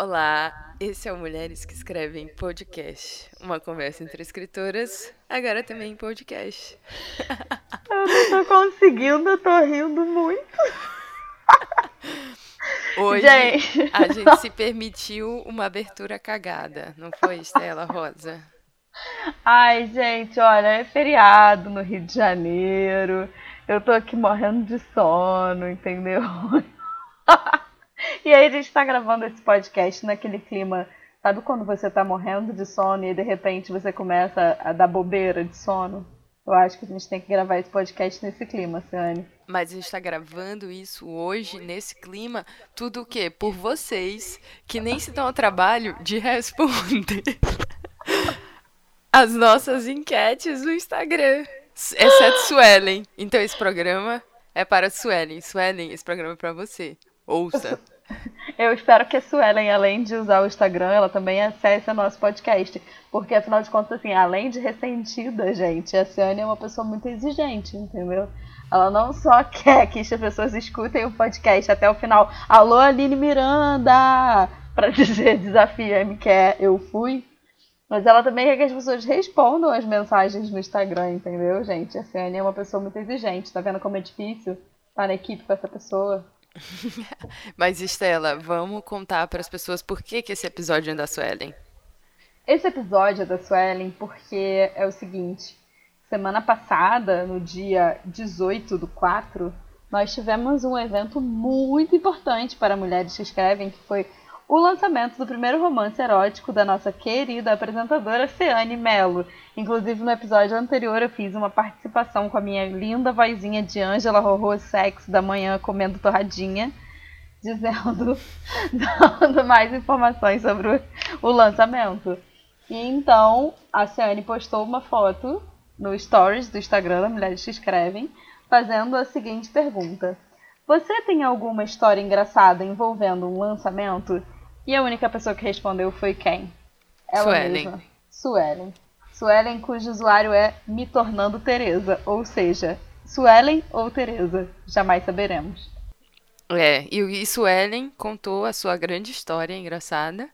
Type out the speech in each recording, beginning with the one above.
Olá, esse é o Mulheres que Escrevem Podcast. Uma conversa entre escritoras, agora também em podcast. Eu não tô conseguindo, eu tô rindo muito. Hoje gente. a gente se permitiu uma abertura cagada, não foi, Estela Rosa? Ai, gente, olha, é feriado no Rio de Janeiro. Eu tô aqui morrendo de sono, entendeu? e aí a gente tá gravando esse podcast naquele clima. Sabe quando você tá morrendo de sono e de repente você começa a dar bobeira de sono? Eu acho que a gente tem que gravar esse podcast nesse clima, Ciane. Mas a gente está gravando isso hoje, nesse clima, tudo o quê? Por vocês, que nem se dão ao trabalho de responder as nossas enquetes no Instagram. Exceto Suelen. Então esse programa é para Suelen. Suelen, esse programa é para você. Ouça. Eu espero que a Suelen, além de usar o Instagram, ela também acesse o nosso podcast. Porque, afinal de contas, assim, além de ressentida, gente, a Ciane é uma pessoa muito exigente, entendeu? Ela não só quer que as pessoas escutem o podcast até o final. Alô, Aline Miranda! Para dizer desafio me quer, eu fui. Mas ela também quer que as pessoas respondam as mensagens no Instagram, entendeu, gente? A Ciane é uma pessoa muito exigente. Tá vendo como é difícil estar na equipe com essa pessoa? Mas, Estela, vamos contar para as pessoas por que, que esse episódio é da Suelen. Esse episódio é da Suelen porque é o seguinte. Semana passada, no dia 18 do 4, nós tivemos um evento muito importante para mulheres que escrevem, que foi o lançamento do primeiro romance erótico da nossa querida apresentadora Ceane Mello. Inclusive, no episódio anterior, eu fiz uma participação com a minha linda vozinha de Ângela Rorô Sexo da manhã comendo torradinha, dizendo, dando mais informações sobre o, lançamento. E então, a Ceane postou uma foto no stories do Instagram da Mulheres que Escrevem, fazendo a seguinte pergunta. Você tem alguma história engraçada envolvendo um lançamento? E a única pessoa que respondeu foi quem? Ela Suelen. mesma. Suelen. Suelen, cujo usuário é Me Tornando Teresa. Ou seja, Suelen ou Teresa. Jamais saberemos. É, e, e Suelen contou a sua grande história engraçada.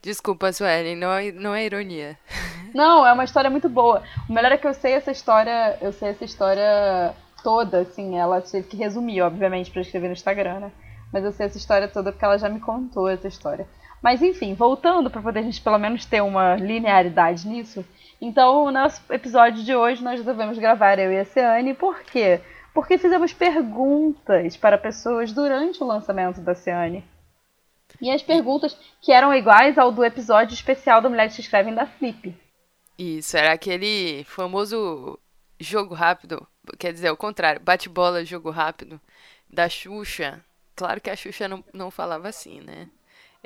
Desculpa, Suelen, não, é, não é ironia. Não, é uma história muito boa. O melhor é que eu sei essa história, eu sei essa história toda, assim, ela teve que resumir, obviamente, para escrever no Instagram, né? Mas eu sei essa história toda porque ela já me contou essa história. Mas enfim, voltando para poder a gente pelo menos ter uma linearidade nisso. Então, o nosso episódio de hoje nós devemos gravar eu e a Ciane, por quê? Porque fizemos perguntas para pessoas durante o lançamento da Ciane. E as perguntas que eram iguais ao do episódio especial da Mulheres que Escrevem da Flip. Isso, era aquele famoso jogo rápido, quer dizer, o contrário, bate-bola, jogo rápido, da Xuxa, Claro que a Xuxa não, não falava assim, né?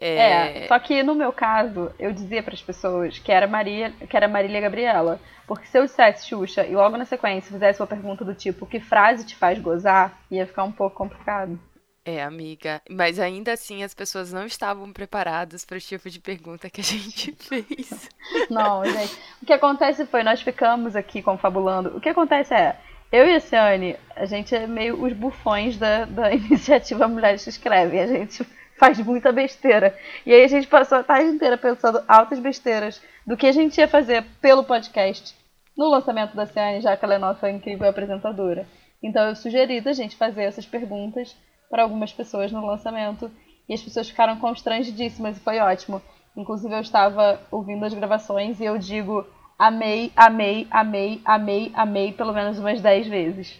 É... é... só que no meu caso, eu dizia para as pessoas que era Maria, que era Marília Gabriela, porque se eu dissesse Xuxa e logo na sequência fizesse uma pergunta do tipo que frase te faz gozar, ia ficar um pouco complicado. É, amiga, mas ainda assim as pessoas não estavam preparadas para esse tipo de pergunta que a gente fez. Não, gente. O que acontece foi, nós ficamos aqui confabulando. O que acontece é, eu e a Ciane, a gente é meio os bufões da, da iniciativa Mulheres que Escrevem. A gente faz muita besteira. E aí a gente passou a tarde inteira pensando altas besteiras do que a gente ia fazer pelo podcast no lançamento da Ciane, já que ela é nossa incrível apresentadora. Então eu sugeri da gente fazer essas perguntas para algumas pessoas no lançamento. E as pessoas ficaram constrangidíssimas e foi ótimo. Inclusive eu estava ouvindo as gravações e eu digo amei, amei, amei, amei, amei pelo menos umas 10 vezes.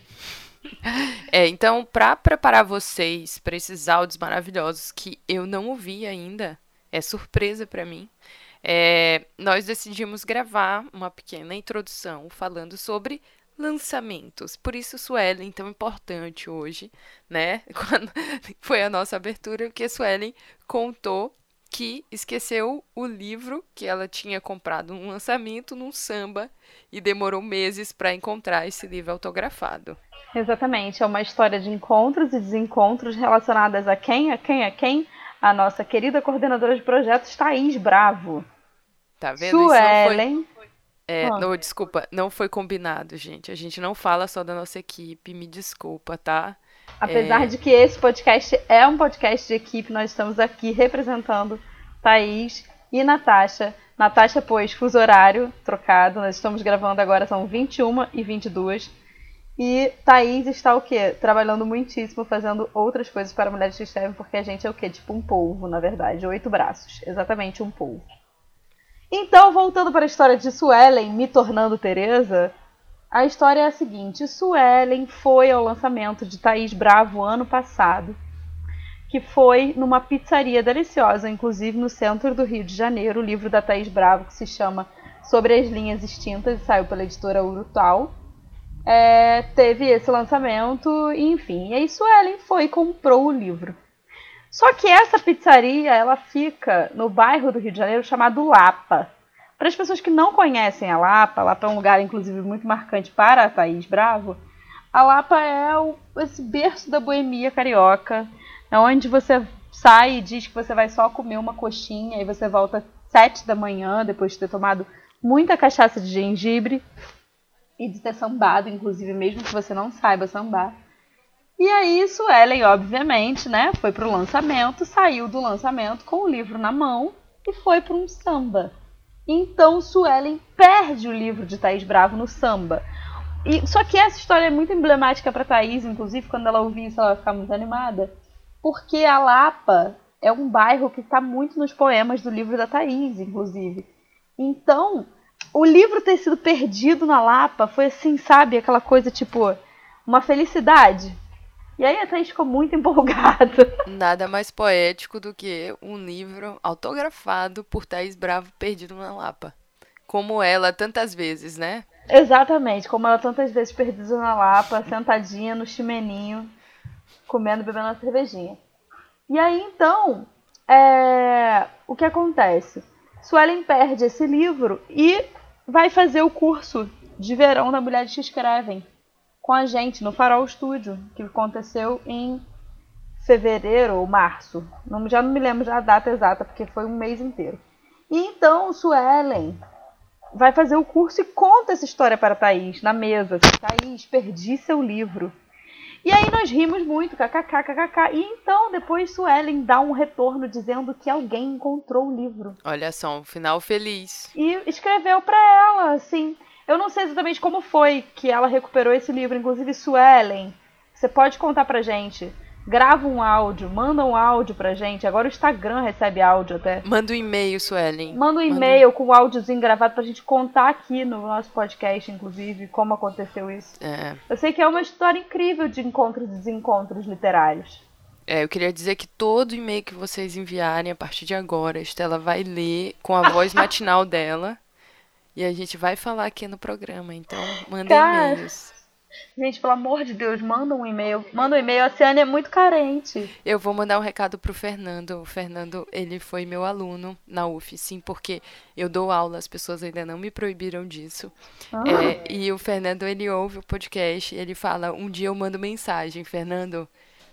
É, então, para preparar vocês para esses áudios maravilhosos que eu não ouvi ainda, é surpresa para mim. É, nós decidimos gravar uma pequena introdução falando sobre lançamentos. Por isso Suelen tão importante hoje, né? Quando foi a nossa abertura que a Suelen contou que esqueceu o livro que ela tinha comprado no lançamento num samba e demorou meses para encontrar esse livro autografado. Exatamente, é uma história de encontros e desencontros relacionadas a quem, a quem, a quem? A nossa querida coordenadora de projetos, Thaís Bravo. Tá vendo? Suelen. Isso foi... É, oh. não, desculpa, não foi combinado, gente. A gente não fala só da nossa equipe, me desculpa, tá? Apesar é... de que esse podcast é um podcast de equipe, nós estamos aqui representando Thaís e Natasha. Natasha, pois, fuso horário trocado. Nós estamos gravando agora, são 21 e 22. E Thaís está o quê? Trabalhando muitíssimo, fazendo outras coisas para mulheres que escrevem, porque a gente é o quê? Tipo um polvo, na verdade. Oito braços. Exatamente um polvo. Então, voltando para a história de Suelen me tornando Teresa, a história é a seguinte: Suelen foi ao lançamento de Thaís Bravo ano passado, que foi numa pizzaria deliciosa, inclusive no centro do Rio de Janeiro, o livro da Thaís Bravo, que se chama Sobre as Linhas Extintas, e saiu pela editora Urutau é, teve esse lançamento, enfim. E aí Suelen foi e comprou o livro. Só que essa pizzaria, ela fica no bairro do Rio de Janeiro chamado Lapa. Para as pessoas que não conhecem a Lapa, Lapa é um lugar, inclusive, muito marcante para a Thaís Bravo. A Lapa é o, esse berço da boemia carioca, é onde você sai e diz que você vai só comer uma coxinha e você volta sete da manhã, depois de ter tomado muita cachaça de gengibre e de ter sambado, inclusive, mesmo que você não saiba sambar. E aí, Suelen, obviamente, né, foi pro lançamento, saiu do lançamento com o livro na mão e foi para um samba. Então, Suelen perde o livro de Thaís Bravo no samba. E, só que essa história é muito emblemática para Thaís, inclusive, quando ela ouvir isso, ela vai ficar muito animada, porque a Lapa é um bairro que está muito nos poemas do livro da Thaís, inclusive. Então, o livro ter sido perdido na Lapa foi assim, sabe? Aquela coisa tipo, uma felicidade. E aí a Thaís ficou muito empolgada. Nada mais poético do que um livro autografado por Thaís Bravo perdido na Lapa. Como ela tantas vezes, né? Exatamente, como ela tantas vezes perdida na Lapa, sentadinha no chimeninho, comendo, bebendo uma cervejinha. E aí então, é... o que acontece? Suelen perde esse livro e vai fazer o curso de verão da Mulheres que Escrevem com a gente no Farol Studio, que aconteceu em fevereiro ou março. Não, já não me lembro da data exata, porque foi um mês inteiro. E então Suelen vai fazer o curso e conta essa história para a Thaís na mesa. Thaís, perdi seu livro. E aí nós rimos muito, kkk, kkk. E então depois Suelen dá um retorno dizendo que alguém encontrou o livro. Olha só, um final feliz. E escreveu para ela, assim. Eu não sei exatamente como foi que ela recuperou esse livro, inclusive Suelen. Você pode contar pra gente grava um áudio, manda um áudio pra gente. Agora o Instagram recebe áudio até. Manda um e-mail, Suelen. Manda um e-mail com o áudiozinho gravado pra gente contar aqui no nosso podcast, inclusive, como aconteceu isso. É. Eu sei que é uma história incrível de encontros e desencontros literários. É, eu queria dizer que todo e-mail que vocês enviarem a partir de agora, a Estela vai ler com a voz matinal dela. E a gente vai falar aqui no programa. Então, mandem e-mails. Gente, pelo amor de Deus, manda um e-mail. Manda um e-mail. A Ciane é muito carente. Eu vou mandar um recado pro Fernando. O Fernando, ele foi meu aluno na UF, sim, porque eu dou aula, as pessoas ainda não me proibiram disso. Ah. É, e o Fernando, ele ouve o podcast ele fala: um dia eu mando mensagem, Fernando.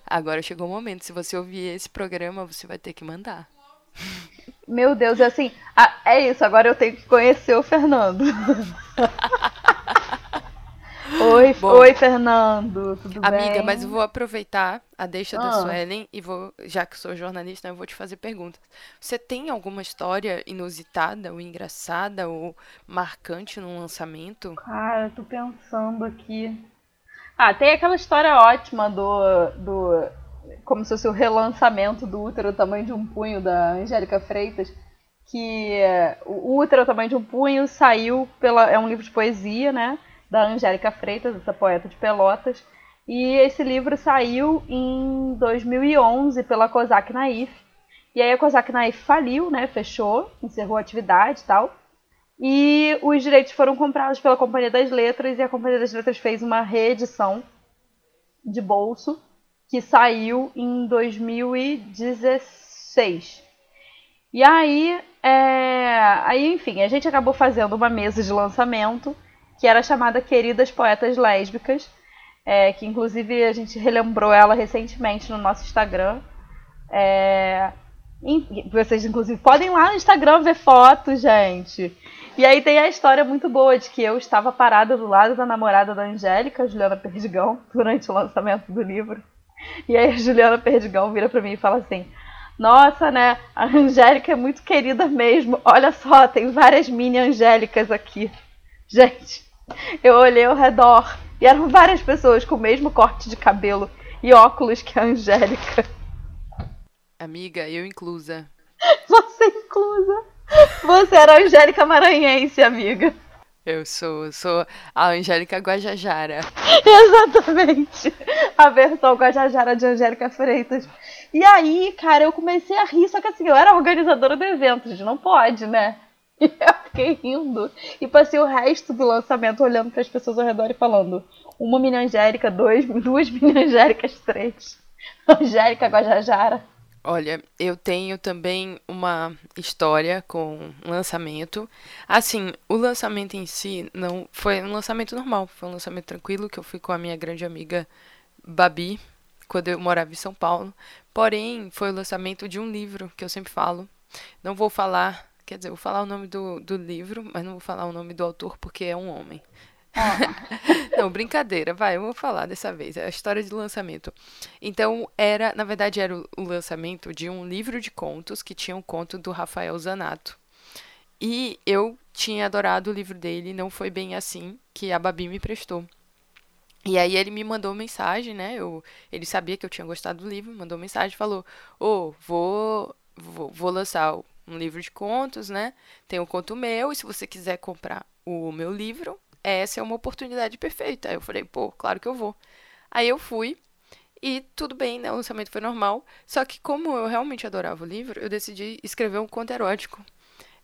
Agora chegou o momento. Se você ouvir esse programa, você vai ter que mandar. Meu Deus, é assim. Ah, é isso, agora eu tenho que conhecer o Fernando. Oi, Bom, oi, Fernando, tudo amiga, bem? Amiga, mas eu vou aproveitar a deixa ah. da Suelen e vou, já que sou jornalista, eu vou te fazer perguntas. Você tem alguma história inusitada, ou engraçada, ou marcante no lançamento? Cara, eu tô pensando aqui. Ah, tem aquela história ótima do, do como se fosse o relançamento do útero tamanho de um punho da Angélica Freitas, que o útero tamanho de um punho saiu pela é um livro de poesia, né? da Angélica Freitas, essa poeta de Pelotas. E esse livro saiu em 2011 pela Cosac Naif. E aí a Cosac Naif faliu, né? Fechou, encerrou a atividade e tal. E os direitos foram comprados pela Companhia das Letras e a Companhia das Letras fez uma reedição de bolso que saiu em 2016. E aí, é... aí, enfim, a gente acabou fazendo uma mesa de lançamento que era chamada Queridas Poetas Lésbicas, é, que inclusive a gente relembrou ela recentemente no nosso Instagram. É, vocês, inclusive, podem ir lá no Instagram ver fotos, gente. E aí tem a história muito boa de que eu estava parada do lado da namorada da Angélica, Juliana Perdigão, durante o lançamento do livro. E aí a Juliana Perdigão vira para mim e fala assim: Nossa, né? A Angélica é muito querida mesmo. Olha só, tem várias mini Angélicas aqui. Gente, eu olhei ao redor e eram várias pessoas com o mesmo corte de cabelo e óculos que a Angélica. Amiga, eu inclusa. Você inclusa. Você era a Angélica Maranhense, amiga. Eu sou, sou a Angélica Guajajara. Exatamente. A versão Guajajara de Angélica Freitas. E aí, cara, eu comecei a rir, só que assim, eu era organizadora do evento, gente, não pode, né? E eu fiquei rindo. E passei o resto do lançamento olhando para as pessoas ao redor e falando: uma mini Angélica, dois, duas mini Angélicas, três. Angélica Guajajara. Olha, eu tenho também uma história com lançamento. Assim, o lançamento em si não foi um lançamento normal, foi um lançamento tranquilo que eu fui com a minha grande amiga Babi, quando eu morava em São Paulo. Porém, foi o lançamento de um livro que eu sempre falo. Não vou falar, quer dizer, vou falar o nome do, do livro, mas não vou falar o nome do autor porque é um homem. Não, brincadeira, vai, eu vou falar dessa vez. É a história de lançamento. Então, era, na verdade, era o, lançamento de um livro de contos que tinha um conto do Rafael Zanato. E eu tinha adorado o livro dele, não foi bem assim que a Babi me prestou. E aí ele me mandou mensagem, né? Eu, ele sabia que eu tinha gostado do livro, mandou mensagem, falou: "Ô, oh, vou, vou vou lançar um livro de contos, né? Tem um conto meu, e se você quiser comprar o meu livro, essa é uma oportunidade perfeita. Aí eu falei, pô, claro que eu vou. Aí eu fui e tudo bem, né? O lançamento foi normal. Só que como eu realmente adorava o livro, eu decidi escrever um conto erótico.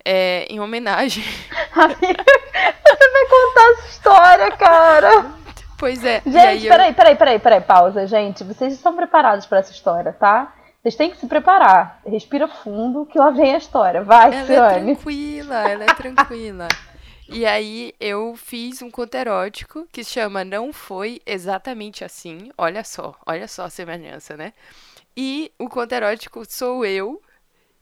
É, em homenagem. Amiga, você vai contar essa história, cara. Pois é. Gente, peraí, eu... peraí, peraí, peraí, pausa, gente. Vocês estão preparados para essa história, tá? Vocês têm que se preparar. Respira fundo que lá vem a história. Vai, ela Ciane. Ela é tranquila, ela é tranquila. E aí eu fiz um conto erótico que chama Não Foi Exatamente Assim. Olha só, olha só a semelhança, né? E o conto erótico sou eu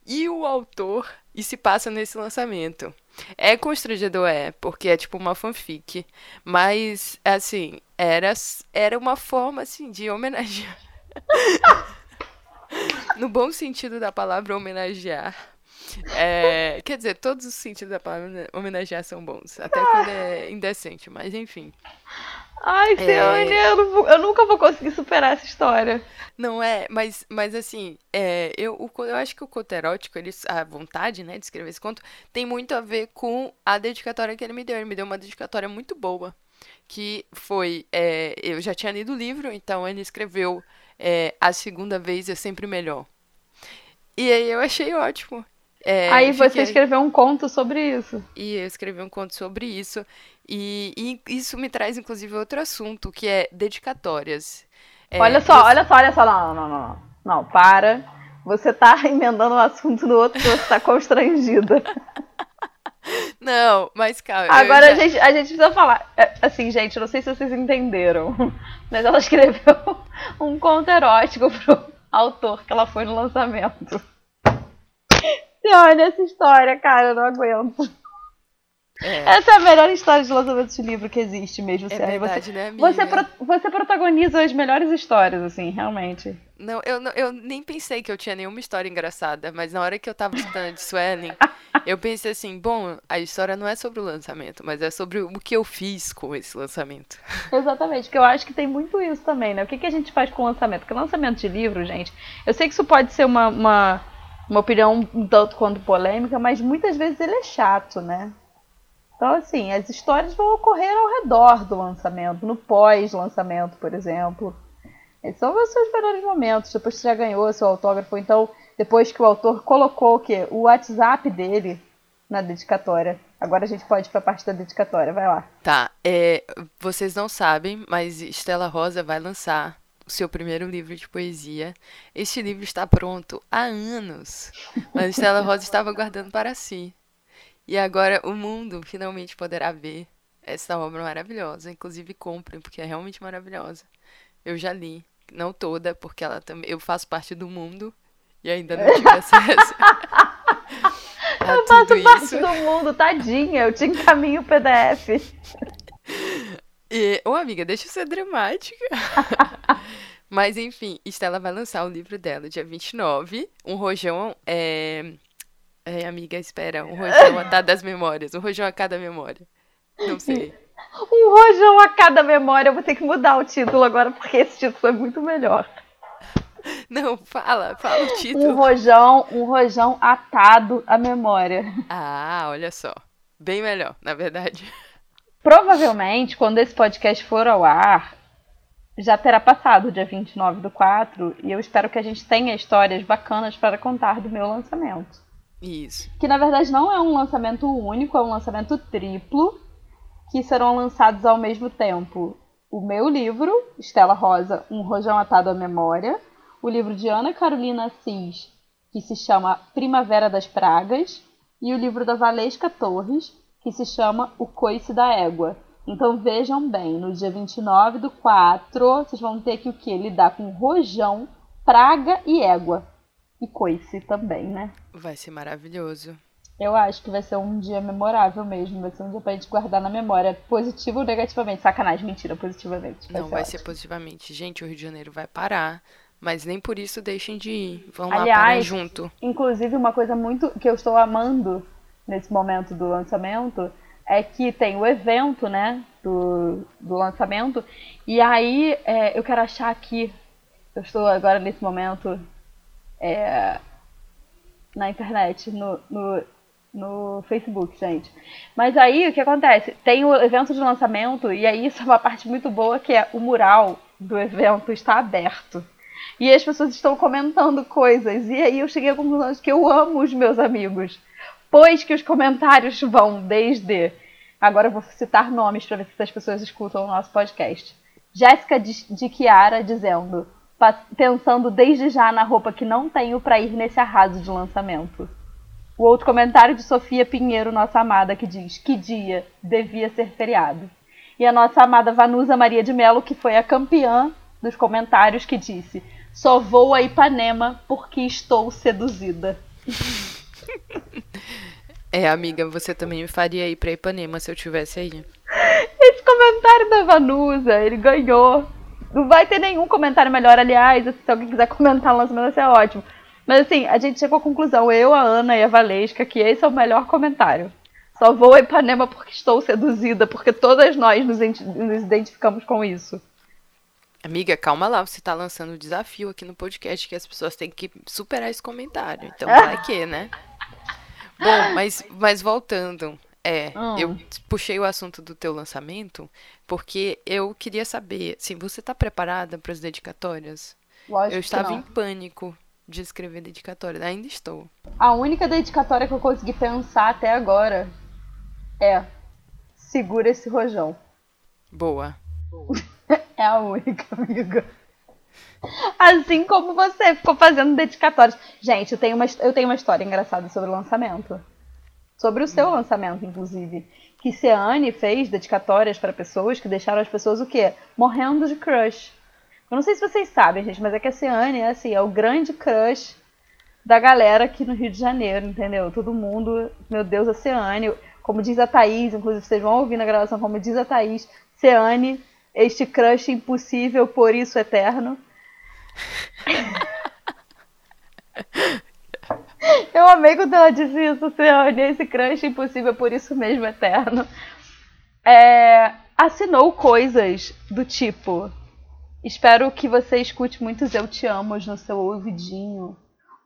e o autor e se passa nesse lançamento. É constrangedor, é, porque é tipo uma fanfic. Mas, assim, era, era uma forma, assim, de homenagear. no bom sentido da palavra homenagear é, quer dizer, todos os sentidos da palavra homenagear são bons. Até quando é indecente, mas enfim. Ai, Ciane, é... eu, eu, nunca vou conseguir superar essa história. Não é, mas, mas assim, é, eu, o, eu acho que o conto erótico, ele, a vontade, né, de escrever esse conto, tem muito a ver com a dedicatória que ele me deu. Ele me deu uma dedicatória muito boa, que foi, é, eu já tinha lido o livro, então ele escreveu é, A Segunda Vez é Sempre Melhor. E aí eu achei ótimo. É, Aí você fiquei... escreveu um conto sobre isso. E eu escrevi um conto sobre isso. E, e isso me traz, inclusive, outro assunto, que é dedicatórias. É, olha só, você... olha só, olha só. Não, não, não, não. Não, para. Você tá emendando um assunto no outro que você tá constrangida. Não, mas calma. Agora já... a, gente, a gente precisa falar. É, assim, gente, não sei se vocês entenderam. Mas ela escreveu um conto erótico pro autor que ela foi no lançamento. Olha essa história, cara, eu não aguento. É. Essa é a melhor história de lançamento de livro que existe mesmo, é sério. Verdade, você, né, amiga? Você, pro, você protagoniza as melhores histórias, assim, realmente. Não eu, eu nem pensei que eu tinha nenhuma história engraçada, mas na hora que eu tava estudando de Swelling, eu pensei assim, bom, a história não é sobre o lançamento, mas é sobre o que eu fiz com esse lançamento. Exatamente, porque eu acho que tem muito isso também, né? O que, que a gente faz com o lançamento? Porque lançamento de livro, gente, eu sei que isso pode ser uma, uma uma opinião um tanto quanto polêmica, mas muitas vezes ele é chato, né? Então, assim, as histórias vão ocorrer ao redor do lançamento, no pós-lançamento, por exemplo. Esses são os seus melhores momentos, depois que você já ganhou seu autógrafo, então depois que o autor colocou o quê? O WhatsApp dele na dedicatória. Agora a gente pode ir a parte da dedicatória, vai lá. Tá, é, vocês não sabem, mas Estela Rosa vai lançar o seu primeiro livro de poesia. Este livro está pronto há anos, mas Stella Rosa estava guardando para si. E agora o mundo finalmente poderá ver essa obra maravilhosa. Inclusive comprem, porque é realmente maravilhosa. Eu já li, não toda, porque ela também eu faço parte do mundo e ainda não tive acesso. eu faço parte do mundo, tadinha. Eu te encaminho o PDF. E, ô amiga, deixa eu ser dramática. Mas enfim, Estela vai lançar o livro dela dia 29. Um rojão é. É, amiga, espera. Um rojão a cada memórias. Um rojão a cada memória. Não sei. Um rojão a cada memória. Eu vou ter que mudar o título agora, porque esse título é muito melhor. Não, fala, fala o título. Um rojão, um rojão atado à memória. Ah, olha só. Bem melhor, na verdade. Provavelmente, quando esse podcast for ao ar, já terá passado o dia 29 do 4 e eu espero que a gente tenha histórias bacanas para contar do meu lançamento. Isso. Que na verdade não é um lançamento único, é um lançamento triplo que serão lançados ao mesmo tempo. O meu livro, Estela Rosa, Um Rojão Atado à Memória, o livro de Ana Carolina Assis, que se chama Primavera das Pragas, e o livro da Valesca Torres, que se chama O Coice da Égua. Então vejam bem, no dia 29 do 4, vocês vão ter que o quê? Lidar com rojão, praga e égua. E coice também, né? Vai ser maravilhoso. Eu acho que vai ser um dia memorável mesmo. Vai ser um dia pra gente guardar na memória. Positivo ou negativamente? Sacanagem, mentira, positivamente. Vai Não, ser vai ótimo. ser positivamente. Gente, o Rio de Janeiro vai parar. Mas nem por isso deixem de ir. Vão Aliás, lá parar junto. Inclusive, uma coisa muito que eu estou amando nesse momento do lançamento é que tem o evento, né, do, do lançamento, e aí é, eu quero achar aqui, eu estou agora nesse momento é, na internet, no, no, no Facebook, gente. Mas aí o que acontece? Tem o evento de lançamento, e aí isso é uma parte muito boa, que é o mural do evento está aberto. E as pessoas estão comentando coisas. E aí eu cheguei à conclusão de que eu amo os meus amigos pois que os comentários vão desde. Agora eu vou citar nomes para ver se as pessoas escutam o nosso podcast. Jéssica de Chiara dizendo: pensando desde já na roupa que não tenho para ir nesse arraso de lançamento. O outro comentário de Sofia Pinheiro, nossa amada, que diz: Que dia devia ser feriado. E a nossa amada Vanusa Maria de Mello, que foi a campeã dos comentários, que disse: Só vou a Ipanema porque estou seduzida. É, amiga, você também me faria ir pra Ipanema se eu tivesse aí. Esse comentário da Vanusa, ele ganhou. Não vai ter nenhum comentário melhor, aliás, se alguém quiser comentar no lançamento, vai ser ótimo. Mas assim, a gente chegou à conclusão, eu, a Ana e a Valesca, que esse é o melhor comentário. Só vou a Ipanema porque estou seduzida, porque todas nós nos, nos identificamos com isso. Amiga, calma lá, você tá lançando um desafio aqui no podcast que as pessoas têm que superar esse comentário. Então vai que, né? Bom, mas, mas voltando, é, hum. eu puxei o assunto do teu lançamento porque eu queria saber, assim, você tá preparada para as dedicatórias? Lógico eu estava em pânico de escrever dedicatória, ainda estou. A única dedicatória que eu consegui pensar até agora é segura esse rojão. Boa. é a única, amiga. Assim como você ficou fazendo dedicatórias. Gente, eu tenho uma, eu tenho uma história engraçada sobre o lançamento. Sobre o seu hum. lançamento, inclusive. Que Seane fez dedicatórias para pessoas que deixaram as pessoas o quê? Morrendo de crush. Eu não sei se vocês sabem, gente, mas é que a Seane é assim, é o grande crush da galera aqui no Rio de Janeiro, entendeu? Todo mundo, meu Deus, a Seane, como diz a Thaís, inclusive vocês vão ouvir na gravação, como diz a Thaís, Seane, este crush impossível, por isso eterno. Eu amei quando ela disse isso, Ciane, esse crush impossível, por isso mesmo eterno. É, assinou coisas do tipo: Espero que você escute muitos Eu Te Amos no seu ouvidinho.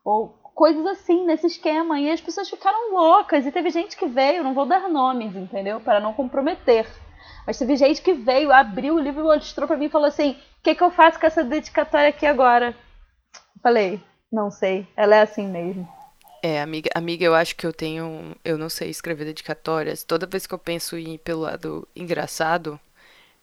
Ou coisas assim, nesse esquema. E as pessoas ficaram loucas. E teve gente que veio, não vou dar nomes, entendeu? Para não comprometer. Mas teve gente que veio, abriu o livro e mostrou para mim e falou assim: o que, que eu faço com essa dedicatória aqui agora? Falei, não sei, ela é assim mesmo. É, amiga, amiga, eu acho que eu tenho. Eu não sei escrever dedicatórias. Toda vez que eu penso em pelo lado engraçado,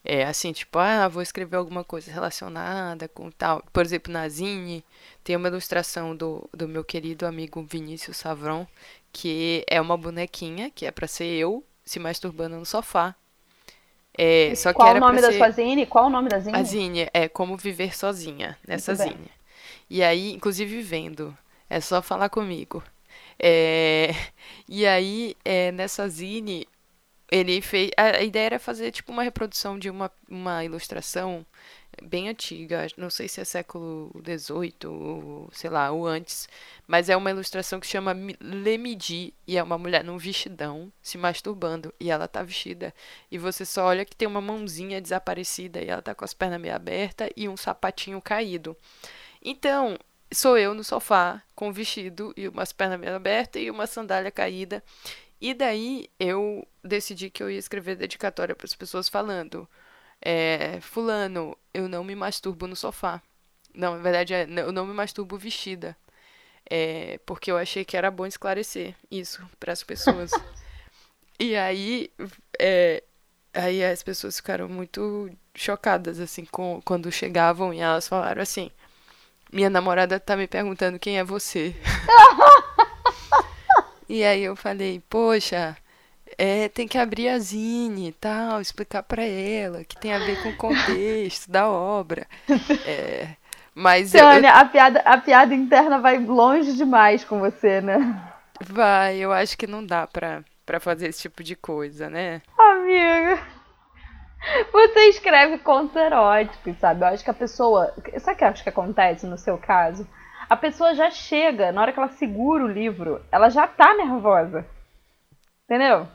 é assim, tipo, ah, vou escrever alguma coisa relacionada com tal. Por exemplo, na Zine, tem uma ilustração do, do meu querido amigo Vinícius Savron, que é uma bonequinha, que é para ser eu se masturbando no sofá. É, só Qual que era o nome da ser... sua zine? Qual o nome da zine? A zine é Como Viver Sozinha, nessa zine. E aí, inclusive vendo, é só falar comigo. É... E aí, é, nessa zine, ele fez. A, ideia era fazer tipo uma reprodução de uma, uma ilustração bem antiga, não sei se é século XVIII ou sei lá, ou antes, mas é uma ilustração que chama Lemidi e é uma mulher num vestidão se masturbando e ela tá vestida e você só olha que tem uma mãozinha desaparecida e ela tá com as pernas meio abertas e um sapatinho caído. Então, sou eu no sofá com um vestido e umas pernas meio abertas e uma sandália caída. E daí eu decidi que eu ia escrever dedicatória para as pessoas falando: é, Fulano, eu não me masturbo no sofá. Não, na verdade, é, eu não me masturbo vestida. É, porque eu achei que era bom esclarecer isso para as pessoas. e aí, é, aí as pessoas ficaram muito chocadas, assim, com, quando chegavam e elas falaram assim: Minha namorada tá me perguntando quem é você. e aí eu falei: Poxa é, tem que abrir a zine e tal, explicar para ela que tem a ver com o contexto da obra. É, mas Tânia, eu, a, piada, a piada interna vai longe demais com você, né? Vai, eu acho que não dá pra, pra fazer esse tipo de coisa, né? Amiga, você escreve contos eróticos, sabe? Eu acho que a pessoa. Sabe o que eu acho que acontece no seu caso? A pessoa já chega, na hora que ela segura o livro, ela já tá nervosa. Entendeu?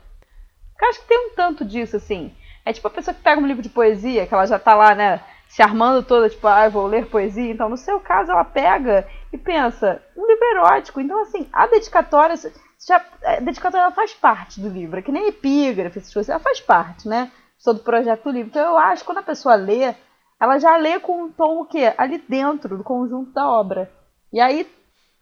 Eu acho que tem um tanto disso, assim. É tipo a pessoa que pega um livro de poesia, que ela já tá lá, né, se armando toda, tipo, ah, vou ler poesia. Então, no seu caso, ela pega e pensa, um livro erótico. Então, assim, a dedicatória, já, a dedicatória ela faz parte do livro, é que nem epígrafe, essas coisas, ela faz parte, né, todo o projeto do livro. Então, eu acho que quando a pessoa lê, ela já lê com um tom o quê? Ali dentro do conjunto da obra. E aí,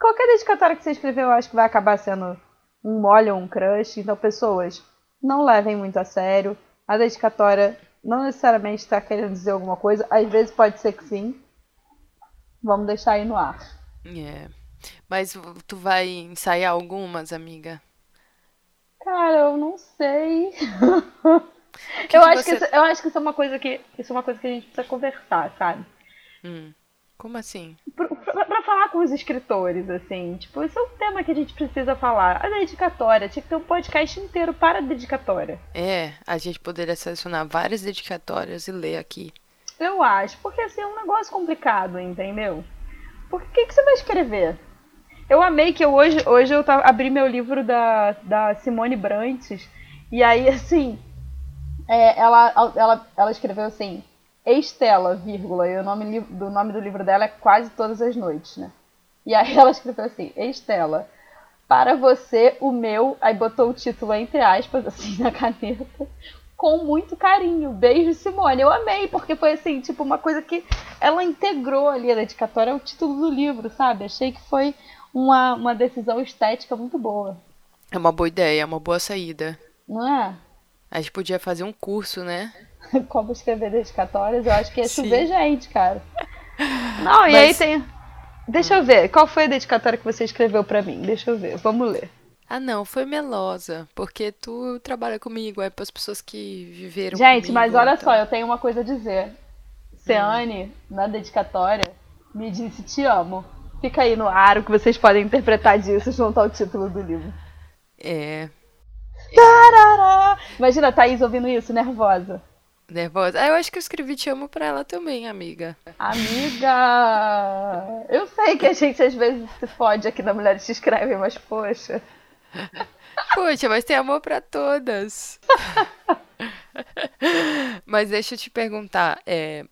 qualquer dedicatória que você escrever, eu acho que vai acabar sendo um mole ou um crush. Então, pessoas não levem muito a sério. A dedicatória não necessariamente está querendo dizer alguma coisa, às vezes pode ser que sim. Vamos deixar aí no ar. É. Mas tu vai ensaiar algumas, amiga? Cara, eu não sei. Que eu, que acho você... que isso, eu acho que isso é uma coisa que isso é uma coisa que a gente precisa conversar, sabe? Hum. Como assim? Pra, pra, pra, falar com os escritores, assim. Tipo, isso é um tema que a gente precisa falar. A dedicatória, tinha que ter um podcast inteiro para a dedicatória. É, a gente poderia selecionar várias dedicatórias e ler aqui. Eu acho, porque assim é um negócio complicado, entendeu? Porque o que, que você vai escrever? Eu amei que eu hoje, hoje eu abri meu livro da, da Simone Brantes, e aí, assim, é, ela, ela, ela escreveu assim: Estela, vírgula, e o nome do nome do livro dela é Quase Todas as Noites, né? E aí ela escreveu assim, Estela, para você, o meu, aí botou o título entre aspas, assim, na caneta, com muito carinho. Beijo, Simone. Eu amei, porque foi assim, tipo, uma coisa que ela integrou ali a dedicatória ao título do livro, sabe? Achei que foi uma, uma decisão estética muito boa. É uma boa ideia, é uma boa saída. Não é? A gente podia fazer um curso, né? como escrever dedicatórias, eu acho que ia chover gente, cara. Não, Mas... e aí tem. Deixa eu ver, qual foi a dedicatória que você escreveu para mim? Deixa eu ver, vamos ler. Ah, não, foi melosa, porque tu trabalha comigo, é para as pessoas que viveram Gente, comigo, mas olha então. só, eu tenho uma coisa a dizer. Seane, hum. na dedicatória, me disse te amo. Fica aí no ar o que vocês podem interpretar disso junto ao título do livro. É, Tarará! Imagina a Thaís ouvindo isso, nervosa. Nervosa. Ah, eu acho que eu escrevi Te Amo pra ela também, amiga. Amiga! Eu sei que a gente às vezes se fode aqui na Mulheres Te Escrevem, mas poxa. Poxa, mas tem amor para todas. mas deixa eu te perguntar, é,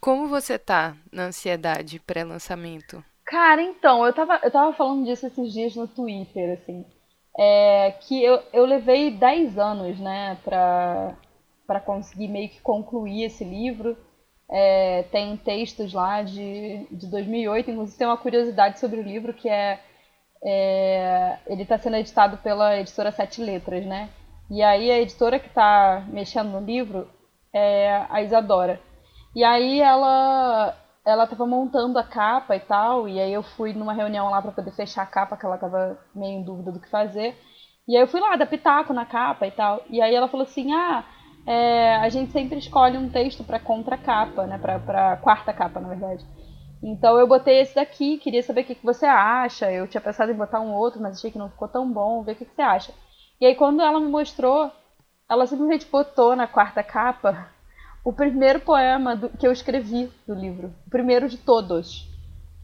como você tá na ansiedade pré-lançamento? Cara, então, eu tava, eu tava falando disso esses dias no Twitter, assim é, que eu, eu levei 10 anos né, para conseguir meio que concluir esse livro. É, tem textos lá de, de 2008, inclusive tem uma curiosidade sobre o livro que é, é ele está sendo editado pela editora Sete Letras, né? E aí a editora que está mexendo no livro é a Isadora. E aí ela ela estava montando a capa e tal, e aí eu fui numa reunião lá para poder fechar a capa, que ela estava meio em dúvida do que fazer. E aí eu fui lá, dar pitaco na capa e tal. E aí ela falou assim: ah, é, a gente sempre escolhe um texto para contracapa, né? Pra quarta capa, na verdade. Então eu botei esse daqui, queria saber o que, que você acha. Eu tinha pensado em botar um outro, mas achei que não ficou tão bom, ver o que, que você acha. E aí quando ela me mostrou ela simplesmente botou na quarta capa o primeiro poema do, que eu escrevi do livro. O primeiro de todos.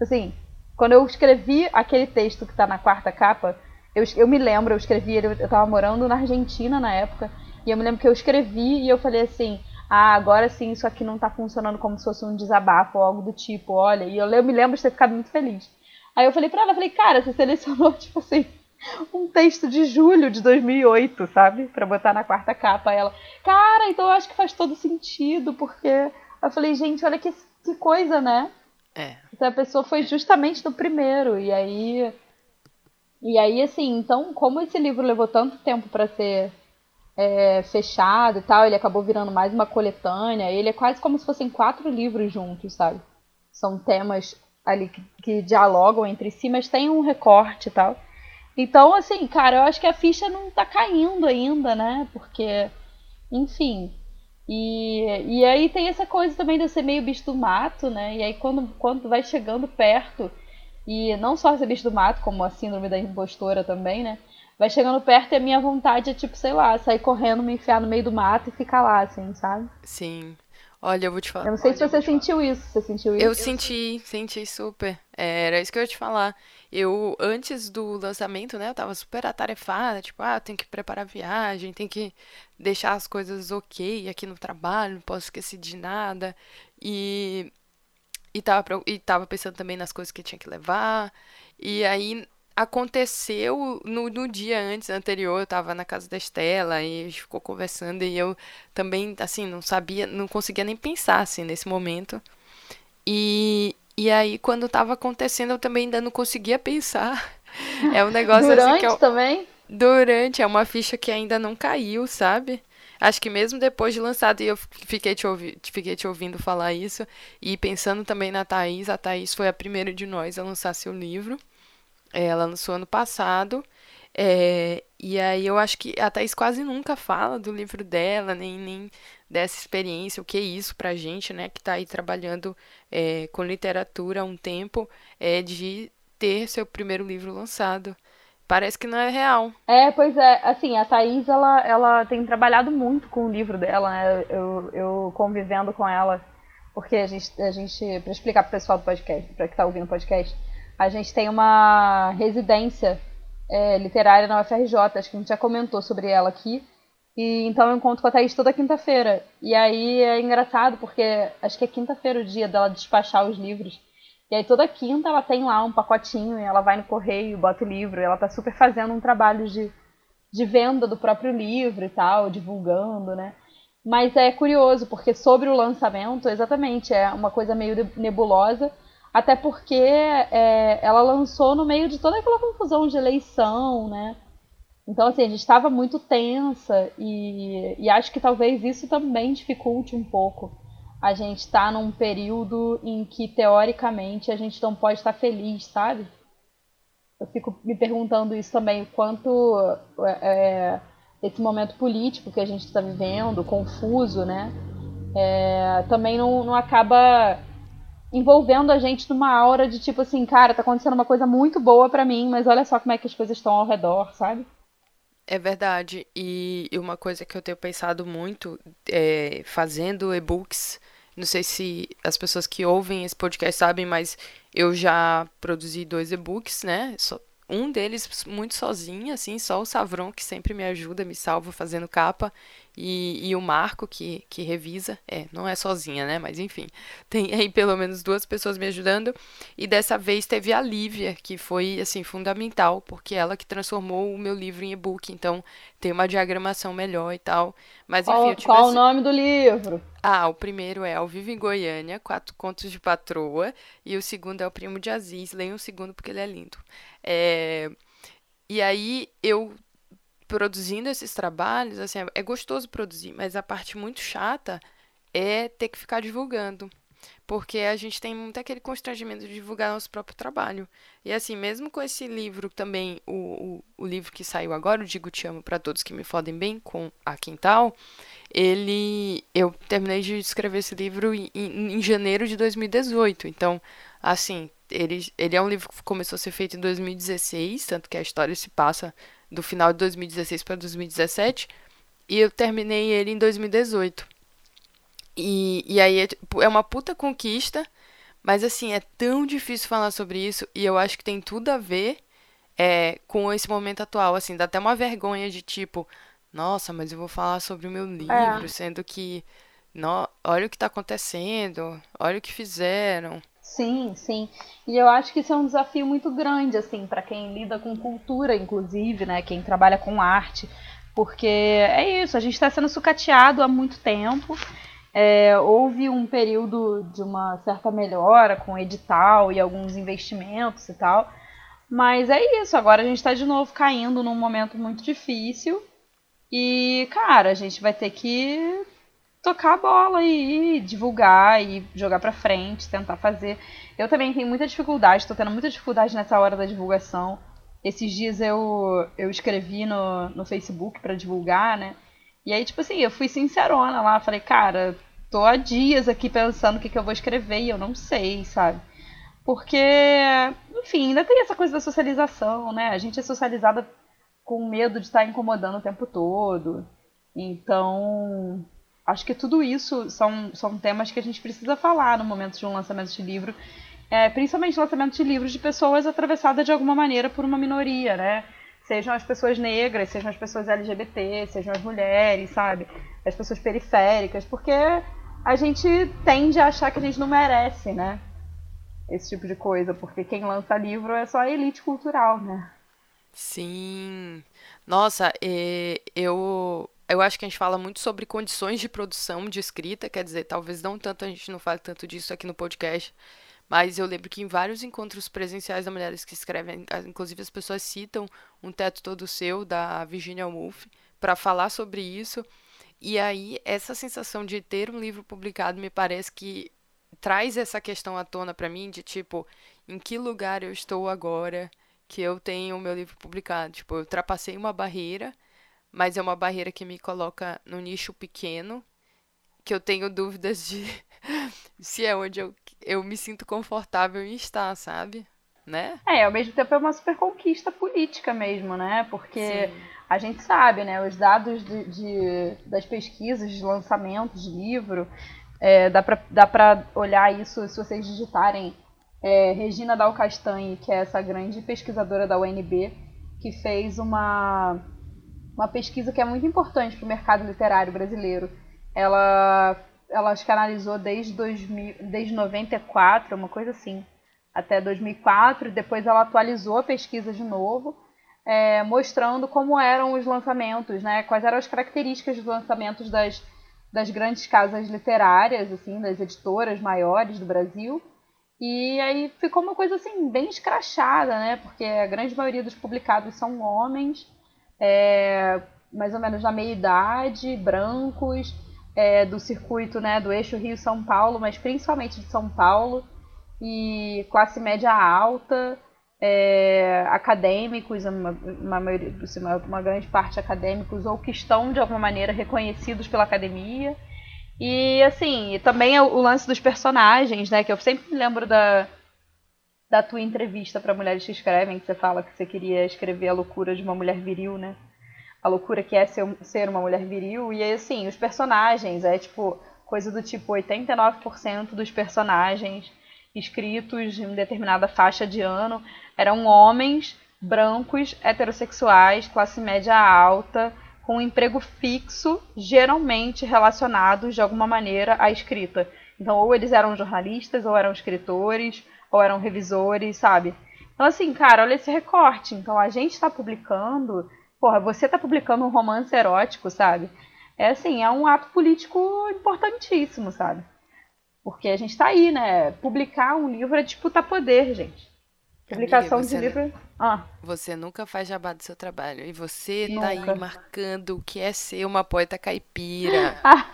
Assim, quando eu escrevi aquele texto que está na quarta capa, eu, eu me lembro, eu escrevi, eu estava morando na Argentina na época, e eu me lembro que eu escrevi e eu falei assim, ah, agora sim isso aqui não está funcionando como se fosse um desabafo ou algo do tipo, olha, e eu, eu me lembro de ter ficado muito feliz. Aí eu falei pra ela, falei, cara, você selecionou, tipo assim, um texto de julho de 2008, sabe? Para botar na quarta capa. Ela, cara, então eu acho que faz todo sentido, porque. Eu falei, gente, olha que, que coisa, né? É. Então a pessoa foi justamente no primeiro. E aí. E aí, assim, então, como esse livro levou tanto tempo para ser é, fechado e tal, ele acabou virando mais uma coletânea. Ele é quase como se fossem quatro livros juntos, sabe? São temas ali que, que dialogam entre si, mas tem um recorte e tal. Então, assim, cara, eu acho que a ficha não tá caindo ainda, né? Porque, enfim. E, e aí tem essa coisa também de ser meio bicho do mato, né? E aí quando, quando vai chegando perto, e não só ser bicho do mato, como a síndrome da impostora também, né? Vai chegando perto e a minha vontade é, tipo, sei lá, sair correndo, me enfiar no meio do mato e ficar lá, assim, sabe? Sim. Olha, eu vou te falar. Eu não sei Olha, se você sentiu isso. Você sentiu isso? Eu senti, senti super. É, era isso que eu ia te falar. Eu, antes do lançamento, né, eu tava super atarefada, tipo, ah, tem que preparar a viagem, tem que deixar as coisas ok aqui no trabalho, não posso esquecer de nada. E, e, tava, e tava pensando também nas coisas que tinha que levar. E aí, aconteceu no, no dia antes, anterior, eu tava na casa da Estela e a gente ficou conversando e eu também, assim, não sabia, não conseguia nem pensar, assim, nesse momento. E, e aí, quando tava acontecendo, eu também ainda não conseguia pensar. É um negócio Durante assim que eu... também? Durante, é uma ficha que ainda não caiu, sabe? Acho que mesmo depois de lançado, e eu fiquei te, ouvi, fiquei te ouvindo falar isso, e pensando também na Thaís, a Thaís foi a primeira de nós a lançar seu livro. Ela lançou ano passado. É, e aí eu acho que a Thaís quase nunca fala do livro dela, nem, nem dessa experiência, o que é isso pra gente, né, que tá aí trabalhando é, com literatura há um tempo, é de ter seu primeiro livro lançado. Parece que não é real. É, pois é. Assim, a Thaís, ela, ela tem trabalhado muito com o livro dela, né? Eu, eu convivendo com ela, porque a gente, a gente para explicar pro pessoal do podcast, para que tá ouvindo o podcast, a gente tem uma residência é, literária na UFRJ, acho que a gente já comentou sobre ela aqui. E então eu encontro com a Thaís toda quinta-feira. E aí é engraçado, porque acho que é quinta-feira o dia dela despachar os livros. E aí toda quinta ela tem lá um pacotinho e ela vai no correio, bota o livro. Ela tá super fazendo um trabalho de, de venda do próprio livro e tal, divulgando, né? Mas é curioso, porque sobre o lançamento, exatamente, é uma coisa meio nebulosa até porque é, ela lançou no meio de toda aquela confusão de eleição, né? Então, assim, a gente estava muito tensa e, e, acho que talvez isso também dificulte um pouco. A gente está num período em que, teoricamente, a gente não pode estar feliz, sabe? Eu fico me perguntando isso também, o quanto é, é esse momento político que a gente está vivendo, confuso, né? É, também não, não acaba envolvendo a gente numa aura de tipo assim, cara, tá acontecendo uma coisa muito boa para mim, mas olha só como é que as coisas estão ao redor, sabe? É verdade. E uma coisa que eu tenho pensado muito é fazendo e-books. Não sei se as pessoas que ouvem esse podcast sabem, mas eu já produzi dois e-books, né? um deles muito sozinho, assim, só o Savron que sempre me ajuda, me salva fazendo capa. E, e o Marco, que, que revisa, é, não é sozinha, né? Mas enfim, tem aí pelo menos duas pessoas me ajudando. E dessa vez teve a Lívia, que foi, assim, fundamental, porque ela que transformou o meu livro em e-book. Então, tem uma diagramação melhor e tal. Mas enfim, qual, eu tivesse... qual o nome do livro? Ah, o primeiro é Ao Vivo em Goiânia, Quatro Contos de Patroa. E o segundo é O Primo de Aziz. Leiam o segundo porque ele é lindo. É... E aí eu produzindo esses trabalhos, assim, é gostoso produzir, mas a parte muito chata é ter que ficar divulgando. Porque a gente tem muito aquele constrangimento de divulgar nosso próprio trabalho. E assim, mesmo com esse livro também, o, o, o livro que saiu agora, o Digo Te Amo para Todos que Me Fodem Bem, com a Quintal, ele. Eu terminei de escrever esse livro em, em, em janeiro de 2018. Então, assim, ele, ele é um livro que começou a ser feito em 2016, tanto que a história se passa do final de 2016 para 2017. e eu terminei ele em 2018. E, e aí é, tipo, é uma puta conquista, mas assim, é tão difícil falar sobre isso e eu acho que tem tudo a ver é, com esse momento atual, assim, dá até uma vergonha de tipo, nossa, mas eu vou falar sobre o meu livro, é. sendo que, no, olha o que está acontecendo, olha o que fizeram. Sim, sim. E eu acho que isso é um desafio muito grande, assim, para quem lida com cultura, inclusive, né? Quem trabalha com arte. Porque é isso, a gente está sendo sucateado há muito tempo. É, houve um período de uma certa melhora com edital e alguns investimentos e tal. Mas é isso, agora a gente está de novo caindo num momento muito difícil. E, cara, a gente vai ter que tocar a bola e, divulgar e jogar pra frente, tentar fazer. Eu também tenho muita dificuldade, tô tendo muita dificuldade nessa hora da divulgação. Esses dias eu, eu escrevi no, no Facebook para divulgar, né? E aí, tipo assim, eu fui sincerona lá, falei, cara, tô há dias aqui pensando o que, que eu vou escrever e eu não sei, sabe? Porque, enfim, ainda tem essa coisa da socialização, né? A gente é socializada com medo de estar incomodando o tempo todo. Então, acho que tudo isso são, são temas que a gente precisa falar no momento de um lançamento de livro, é, principalmente lançamento de livros de pessoas atravessadas de alguma maneira por uma minoria, né? Sejam as pessoas negras, sejam as pessoas LGBT, sejam as mulheres, sabe? As pessoas periféricas, porque a gente tende a achar que a gente não merece, né? Esse tipo de coisa, porque quem lança livro é só a elite cultural, né? Sim. Nossa, eu eu acho que a gente fala muito sobre condições de produção de escrita, quer dizer, talvez não tanto a gente não fale tanto disso aqui no podcast, mas eu lembro que em vários encontros presenciais da Mulheres que Escrevem, inclusive as pessoas citam Um Teto Todo Seu, da Virginia Woolf, para falar sobre isso. E aí, essa sensação de ter um livro publicado me parece que traz essa questão à tona para mim de tipo, em que lugar eu estou agora que eu tenho o meu livro publicado? Tipo, eu ultrapassei uma barreira mas é uma barreira que me coloca no nicho pequeno, que eu tenho dúvidas de se é onde eu, eu me sinto confortável em estar, sabe? Né? É, ao mesmo tempo é uma super conquista política mesmo, né? Porque Sim. a gente sabe, né? Os dados de, de das pesquisas, de lançamento de livro, é, dá, pra, dá pra olhar isso se vocês digitarem é, Regina Dal Castanhe, que é essa grande pesquisadora da UNB, que fez uma uma pesquisa que é muito importante para o mercado literário brasileiro. Ela, ela acho que analisou desde, 2000, desde 94, uma coisa assim, até 2004. Depois ela atualizou a pesquisa de novo, é, mostrando como eram os lançamentos, né? quais eram as características dos lançamentos das, das grandes casas literárias, assim, das editoras maiores do Brasil. E aí ficou uma coisa assim bem escrachada, né? Porque a grande maioria dos publicados são homens é, mais ou menos na meia idade, brancos, é, do circuito né, do eixo Rio-São Paulo, mas principalmente de São Paulo, e classe média alta, é, acadêmicos, uma, uma, assim, uma, uma, grande parte acadêmicos, ou que estão de alguma maneira reconhecidos pela academia. E assim, também o lance dos personagens, né? Que eu sempre me lembro da, da tua entrevista para Mulheres que Escrevem, que você fala que você queria escrever a loucura de uma mulher viril, né? A loucura que é ser, ser uma mulher viril. E assim, os personagens, é tipo, coisa do tipo 89% dos personagens escritos em determinada faixa de ano eram homens brancos, heterossexuais, classe média alta, com um emprego fixo, geralmente relacionados de alguma maneira à escrita. Então, ou eles eram jornalistas, ou eram escritores, ou eram revisores, sabe? Então, assim, cara, olha esse recorte. Então, a gente está publicando. Porra, você está publicando um romance erótico, sabe? É assim, é um ato político importantíssimo, sabe? Porque a gente está aí, né? Publicar um livro é disputar poder, gente. Publicação Amiga, de livro. Ah. Você nunca faz jabá do seu trabalho. E você nunca. tá aí marcando o que é ser uma poeta caipira.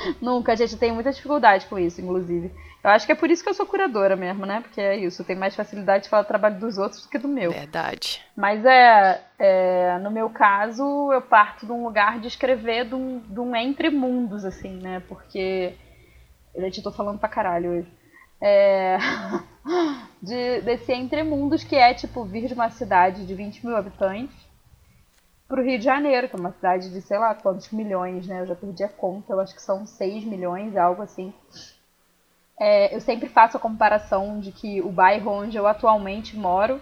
Nunca, a gente tem muita dificuldade com isso, inclusive. Eu acho que é por isso que eu sou curadora mesmo, né? Porque é isso, tem mais facilidade de falar do trabalho dos outros do que do meu. Verdade. Mas é, é no meu caso, eu parto de um lugar de escrever de um, de um entre mundos, assim, né? Porque. Eu tô falando pra caralho hoje. É, de, desse entre mundos que é, tipo, vir de uma cidade de 20 mil habitantes pro Rio de Janeiro, que é uma cidade de sei lá quantos milhões, né? Eu já perdi a conta, eu acho que são 6 milhões, algo assim. É, eu sempre faço a comparação de que o bairro onde eu atualmente moro,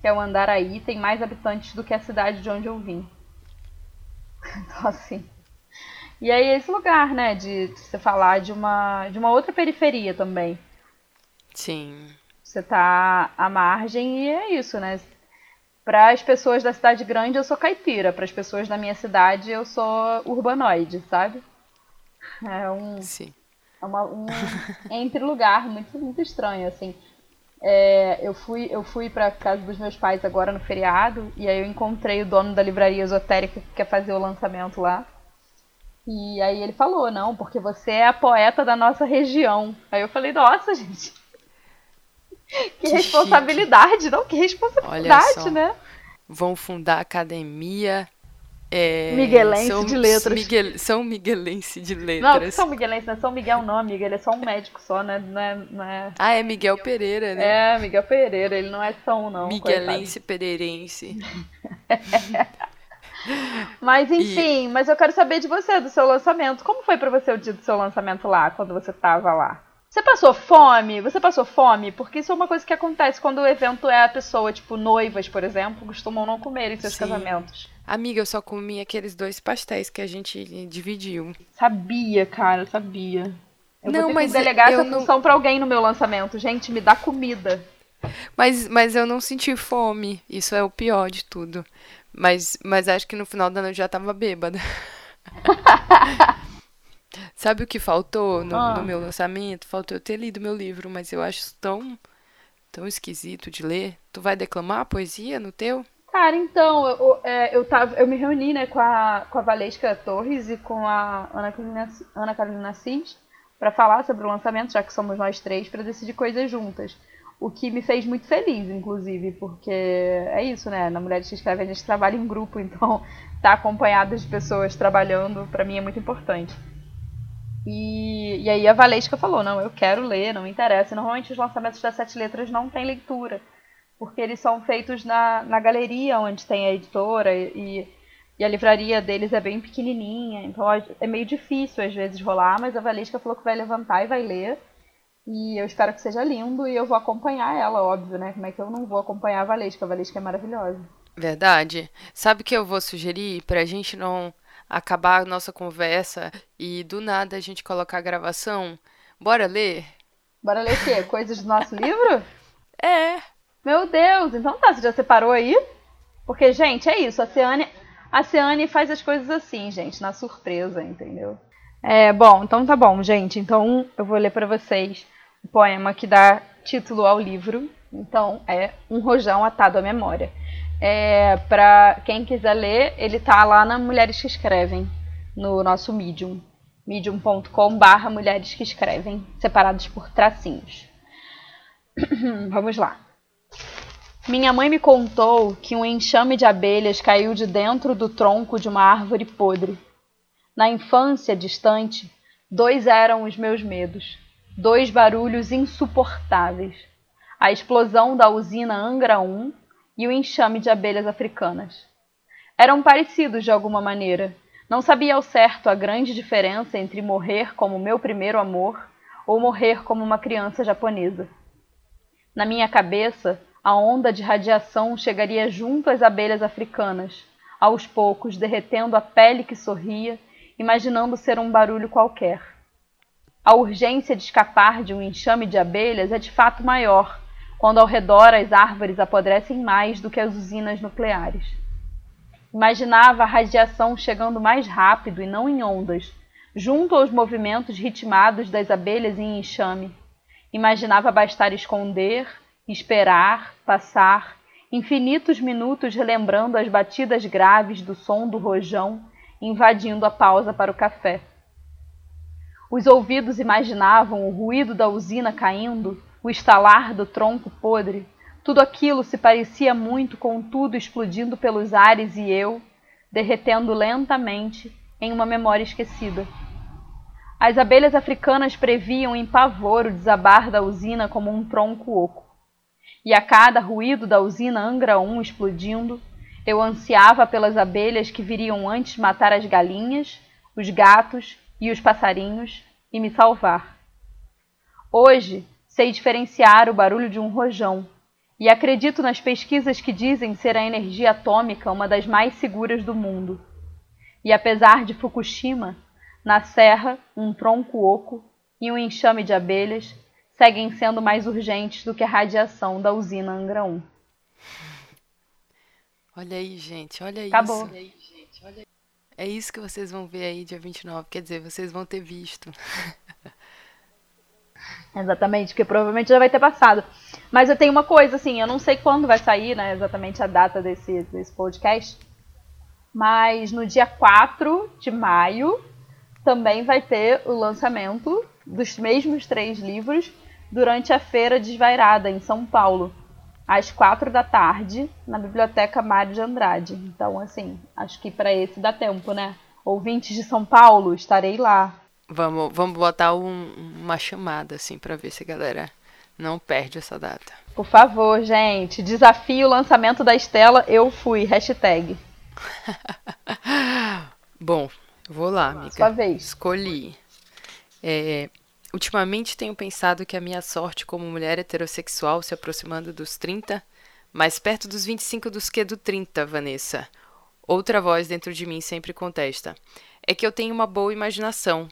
que é o Andaraí, tem mais habitantes do que a cidade de onde eu vim. Então, assim. E aí, esse lugar, né, de, de você falar de uma, de uma outra periferia também. Sim. Você tá à margem e é isso, né? Para as pessoas da cidade grande, eu sou caipira. Para as pessoas da minha cidade, eu sou urbanoide, sabe? É um, Sim. é uma, um entre lugar muito, muito estranho, assim. É, eu fui, eu fui para casa dos meus pais agora no feriado e aí eu encontrei o dono da livraria esotérica que quer fazer o lançamento lá. E aí ele falou, não, porque você é a poeta da nossa região. Aí eu falei, nossa, gente. Que, responsabilidade, não? Que responsabilidade, né? Vão fundar a academia. É, Miguelense São- de letras. Miguel- São Miguelense de Não, letras. São Miguelense, não é São Miguel não, amiga. Ele é só um médico só, né? Não é, não é... Ah, é Miguel Pereira, né? é Miguel Pereira, ele não é São, não. Miguelense Pereirense. coitado. Mas enfim, mas eu quero saber de você, do seu lançamento. Como foi pra você o dia do seu lançamento lá, quando você tava lá? Você passou fome? Você passou fome? Porque isso é uma coisa que acontece quando o evento é a pessoa, tipo, noivas, por exemplo, costumam não comer em seus Sim. casamentos. Amiga, eu só comi aqueles dois pastéis que a gente dividiu. Sabia, cara, sabia. Eu Não, vou ter mas que delegar eu essa não- função pra alguém no meu lançamento. Gente, me dá comida. Mas, mas eu não senti fome. Isso é o pior de tudo. Mas, mas acho que no final da noite eu já tava bêbada. Sabe o que faltou no, Ah. no meu lançamento? Faltou eu ter lido meu livro, mas eu acho tão, tão esquisito de ler. Tu vai declamar poesia no teu? Cara, então, eu, eu, é, eu, tava, eu me reuni né, com, a, com a Valesca Torres e com a Ana Carolina, Ana Carolina Assis para falar sobre o lançamento, já que somos nós três, para decidir coisas juntas. O que me fez muito feliz, inclusive, porque é isso, né? Na Mulheres que Escrevem a gente trabalha em grupo, então estar acompanhado de pessoas trabalhando, para mim, é muito importante. E, e aí a Valesca falou, não, eu quero ler, não me interessa. E normalmente os lançamentos das sete letras não tem leitura porque eles são feitos na, na galeria onde tem a editora e, e a livraria deles é bem pequenininha, então é meio difícil às vezes rolar, mas a Valesca falou que vai levantar e vai ler. E eu espero que seja lindo e eu vou acompanhar ela, óbvio, né? Como é que eu não vou acompanhar a Valesca? A Valesca é maravilhosa. Verdade. Sabe o que eu vou sugerir pra gente não acabar a nossa conversa e do nada a gente colocar a gravação? Bora ler? Bora ler o quê? Coisas do nosso livro? É. Meu Deus, então tá, você já separou aí? Porque, gente, é isso, a Ciane, a Ciane faz as coisas assim, gente, na surpresa, entendeu? É, bom, então tá bom, gente. Então eu vou ler pra vocês o poema que dá título ao livro. Então é Um Rojão Atado à Memória. É, pra quem quiser ler, ele tá lá na Mulheres que Escrevem, no nosso Medium. medium.com barra Mulheres que Escrevem, separados por tracinhos. Vamos lá. Minha mãe me contou que um enxame de abelhas caiu de dentro do tronco de uma árvore podre. Na infância distante, dois eram os meus medos, dois barulhos insuportáveis: a explosão da usina Angra 1 e o enxame de abelhas africanas. Eram parecidos de alguma maneira. Não sabia ao certo a grande diferença entre morrer como meu primeiro amor ou morrer como uma criança japonesa. Na minha cabeça, a onda de radiação chegaria junto às abelhas africanas, aos poucos derretendo a pele que sorria, imaginando ser um barulho qualquer. A urgência de escapar de um enxame de abelhas é de fato maior, quando ao redor as árvores apodrecem mais do que as usinas nucleares. Imaginava a radiação chegando mais rápido e não em ondas, junto aos movimentos ritmados das abelhas em enxame. Imaginava bastar esconder, esperar, passar, infinitos minutos relembrando as batidas graves do som do rojão, invadindo a pausa para o café. Os ouvidos imaginavam o ruído da usina caindo, o estalar do tronco podre. Tudo aquilo se parecia muito com tudo explodindo pelos ares e eu, derretendo lentamente em uma memória esquecida. As abelhas africanas previam em pavor o desabar da usina como um tronco oco. E a cada ruído da usina Angra 1 explodindo, Eu ansiava pelas abelhas que viriam antes matar as galinhas, os gatos e os passarinhos e me salvar. Hoje sei diferenciar o barulho de um rojão e acredito nas pesquisas que dizem ser a energia atômica uma das mais seguras do mundo. E apesar de Fukushima, na serra, um tronco oco e um enxame de abelhas seguem sendo mais urgentes do que a radiação da usina Angra 1. Olha aí, gente, olha Acabou. isso. Aí, gente, olha... É isso que vocês vão ver aí dia 29. Quer dizer, vocês vão ter visto. Exatamente, porque provavelmente já vai ter passado. Mas eu tenho uma coisa, assim, eu não sei quando vai sair, né, exatamente a data desse, desse podcast. Mas no dia 4 de maio também vai ter o lançamento dos mesmos três livros durante a Feira Desvairada, em São Paulo, às quatro da tarde, na Biblioteca Mário de Andrade. Então, assim, acho que para esse dá tempo, né? Ouvintes de São Paulo, estarei lá. Vamos, vamos botar um, uma chamada, assim, para ver se a galera não perde essa data. Por favor, gente. Desafio o lançamento da Estela, eu fui. Hashtag. Bom, vou lá, amiga. Sua vez. Escolhi. É, ultimamente tenho pensado que a minha sorte como mulher heterossexual se aproximando dos 30, mais perto dos 25 dos que do 30, Vanessa. Outra voz dentro de mim sempre contesta. É que eu tenho uma boa imaginação.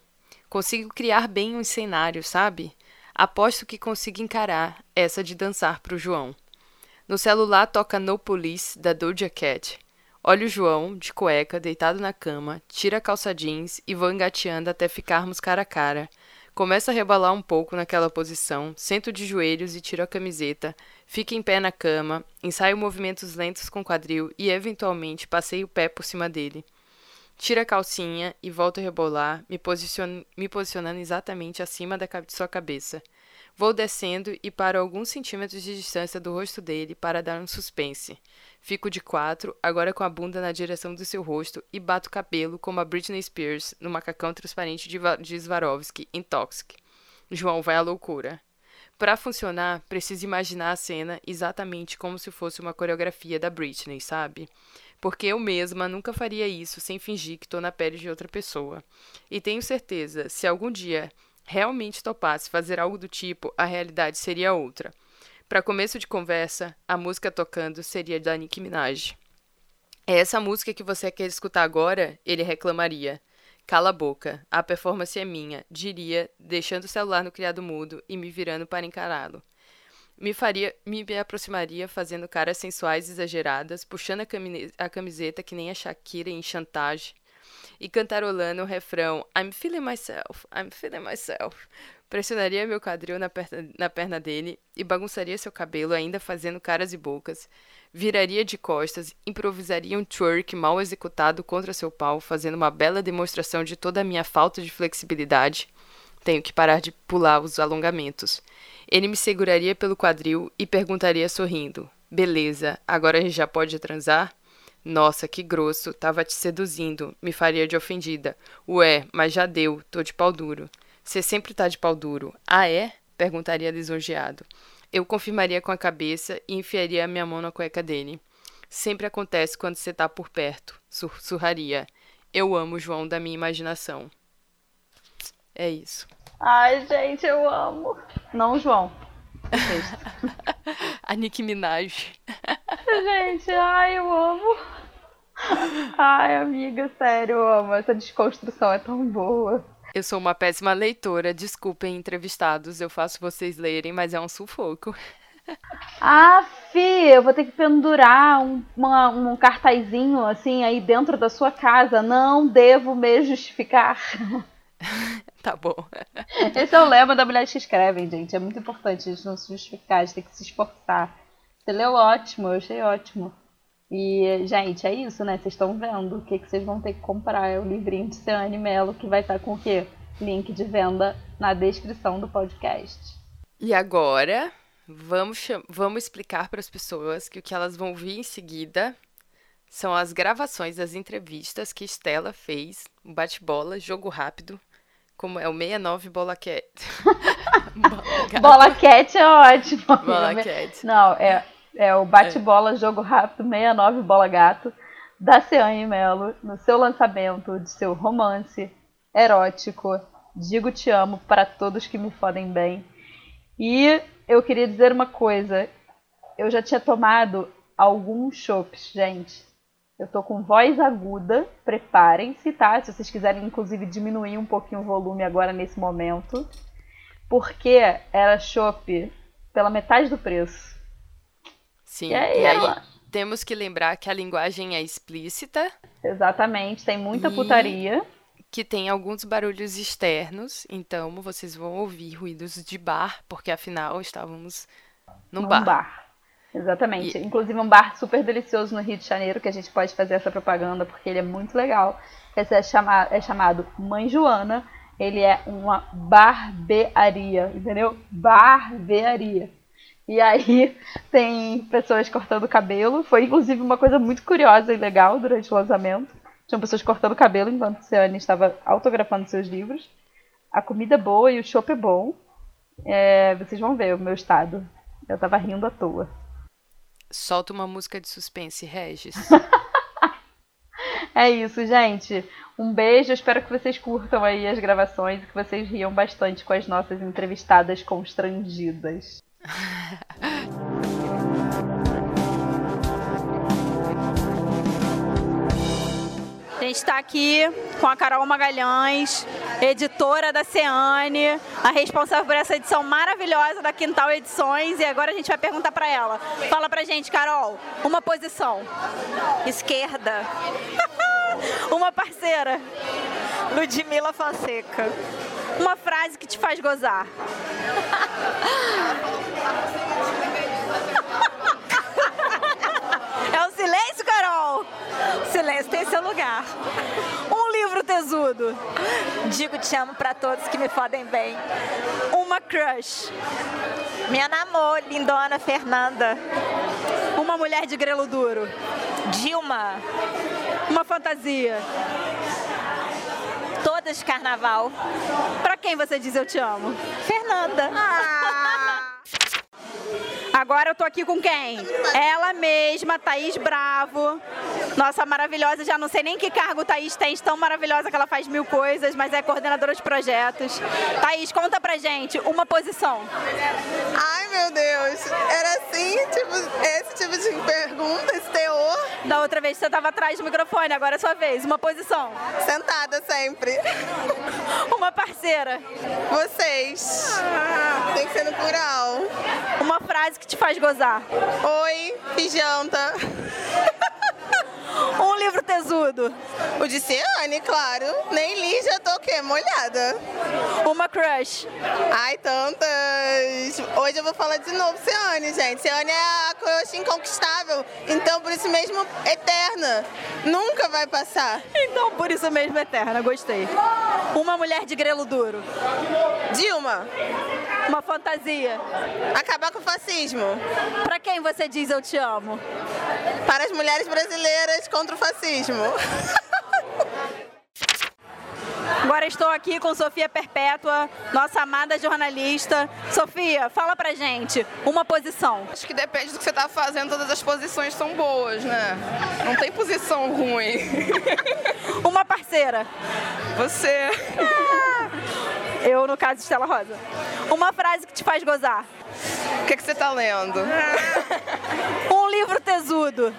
Consigo criar bem um cenário, sabe? Aposto que consigo encarar essa de dançar pro João. No celular toca No Police, da Doja Cat. Olha o João, de cueca, deitado na cama, tira a calça jeans e vou engateando até ficarmos cara a cara. Começa a rebalar um pouco naquela posição, sento de joelhos e tiro a camiseta, fica em pé na cama, ensaio movimentos lentos com quadril e, eventualmente, passei o pé por cima dele. Tira a calcinha e volto a rebolar, me, posicion me posicionando exatamente acima da de sua cabeça. Vou descendo e paro alguns centímetros de distância do rosto dele para dar um suspense. Fico de quatro, agora com a bunda na direção do seu rosto, e bato o cabelo como a Britney Spears no macacão transparente de, de Swarovski em Toxic. João vai à loucura. Para funcionar, preciso imaginar a cena exatamente como se fosse uma coreografia da Britney, sabe? Porque eu mesma nunca faria isso sem fingir que estou na pele de outra pessoa. E tenho certeza, se algum dia realmente topasse fazer algo do tipo, a realidade seria outra. Para começo de conversa, a música tocando seria da Nicki Minaj. É essa música que você quer escutar agora? Ele reclamaria. Cala a boca, a performance é minha, diria, deixando o celular no criado mudo e me virando para encará-lo. Me faria, me aproximaria fazendo caras sensuais exageradas, puxando a camiseta que nem a Shakira em chantagem e cantarolando o refrão I'm feeling myself, I'm feeling myself, Pressionaria meu quadril na perna, na perna dele e bagunçaria seu cabelo, ainda fazendo caras e bocas. Viraria de costas, improvisaria um twerk mal executado contra seu pau, fazendo uma bela demonstração de toda a minha falta de flexibilidade. Tenho que parar de pular os alongamentos. Ele me seguraria pelo quadril e perguntaria sorrindo: Beleza, agora a gente já pode transar? Nossa, que grosso, tava te seduzindo, me faria de ofendida. Ué, mas já deu, tô de pau duro. Você sempre tá de pau duro. Ah, é? perguntaria lisonjeado. Eu confirmaria com a cabeça e enfiaria a minha mão na cueca dele. Sempre acontece quando você tá por perto, sussurraria. Eu amo João da minha imaginação. É isso. Ai, gente, eu amo. Não, João. a Nicki Minaj. gente, ai, eu amo. Ai, amiga, sério, eu amo. Essa desconstrução é tão boa. Eu sou uma péssima leitora, desculpem, entrevistados, eu faço vocês lerem, mas é um sufoco. Ah, Fi, eu vou ter que pendurar um, uma, um cartazinho assim aí dentro da sua casa. Não devo me justificar. tá bom. Esse é o lema da mulher que escrevem, gente. É muito importante a gente não se justificar, a gente tem que se esforçar. Você leu ótimo, eu achei ótimo. E, gente, é isso, né? Vocês estão vendo o que, que vocês vão ter que comprar. É o livrinho de Ciane Melo, que vai estar com o quê? Link de venda na descrição do podcast. E agora, vamos, vamos explicar para as pessoas que o que elas vão ver em seguida são as gravações das entrevistas que Estela fez, um bate-bola, jogo rápido, como é o 69 Bola Cat. bola Cat é ótimo. Bola Cat. Não, é É o Bate-Bola Jogo Rápido 69 Bola Gato da Ciane Melo no seu lançamento de seu romance erótico Digo Te Amo para todos que me fodem bem. E eu queria dizer uma coisa. Eu já tinha tomado alguns chopps, gente. Eu tô com voz aguda, preparem-se, tá? Se vocês quiserem, inclusive, diminuir um pouquinho o volume agora nesse momento. Porque era chopp pela metade do preço. Sim, e aí, e aí temos que lembrar que a linguagem é explícita. Exatamente, tem muita putaria. Que tem alguns barulhos externos, então vocês vão ouvir ruídos de bar, porque afinal estávamos num, num bar. bar. Exatamente. E... Inclusive um bar super delicioso no Rio de Janeiro, que a gente pode fazer essa propaganda, porque ele é muito legal. Esse é, chama... é chamado Mãe Joana. Ele é uma barbearia, entendeu? Barbearia. E aí tem pessoas cortando cabelo. Foi inclusive uma coisa muito curiosa e legal durante o lançamento. Tinham pessoas cortando cabelo enquanto Ciane estava autografando seus livros. A comida é boa e o chopp é bom. É, vocês vão ver o meu estado. Eu estava rindo à toa. Solta uma música de suspense, Regis. é isso, gente. Um beijo. Espero que vocês curtam aí as gravações e que vocês riam bastante com as nossas entrevistadas constrangidas. gente está aqui com a Carol Magalhães, editora da Ceane, a responsável por essa edição maravilhosa da Quintal Edições. E agora a gente vai perguntar para ela. Fala pra gente, Carol, uma posição. Esquerda. uma parceira. Ludmila Fonseca. Uma frase que te faz gozar. É o silêncio, Carol? Silêncio tem seu lugar. Um livro tesudo. Digo te amo para todos que me fodem bem. Uma crush. Minha namor, lindona Fernanda. Uma mulher de grelo duro. Dilma. Uma fantasia. Todas de carnaval. Para quem você diz eu te amo? Fernanda. Ah. Agora eu tô aqui com quem? Ela mesma, Thaís Bravo. Nossa maravilhosa, já não sei nem que cargo Thaís tem, tão maravilhosa que ela faz mil coisas, mas é coordenadora de projetos. Thaís, conta pra gente uma posição. Ai, meu Deus. Era assim, tipo, esse tipo de pergunta, esse teor? Da outra vez você tava atrás do microfone, agora é sua vez. Uma posição. Sentada sempre. Uma parceira. Vocês. Ah. Tem que ser no plural. Uma frase que te faz gozar. Oi, e janta. Um livro tesudo. O de Ciane, claro. Nem li, já tô o quê? Molhada. Uma crush. Ai, tantas. Hoje eu vou falar de novo Ciane, gente. Ciane é a crush inconquistável. Então, por isso mesmo, eterna. Nunca vai passar. Então, por isso mesmo, eterna. Gostei. Uma mulher de grelo duro. Dilma. Uma fantasia. Acabar com o fascismo. Para quem você diz eu te amo? Para as mulheres brasileiras contra o fascismo. Agora estou aqui com Sofia Perpétua, nossa amada jornalista. Sofia, fala pra gente uma posição. Acho que depende do que você está fazendo, todas as posições são boas, né? Não tem posição ruim. uma parceira. Você. Eu, no caso, Estela Rosa. Uma frase que te faz gozar. O que, que você está lendo? um livro tesudo.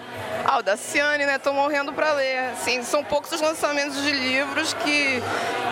Ah, o da Ciane, né? Tô morrendo para ler. Assim, são poucos os lançamentos de livros que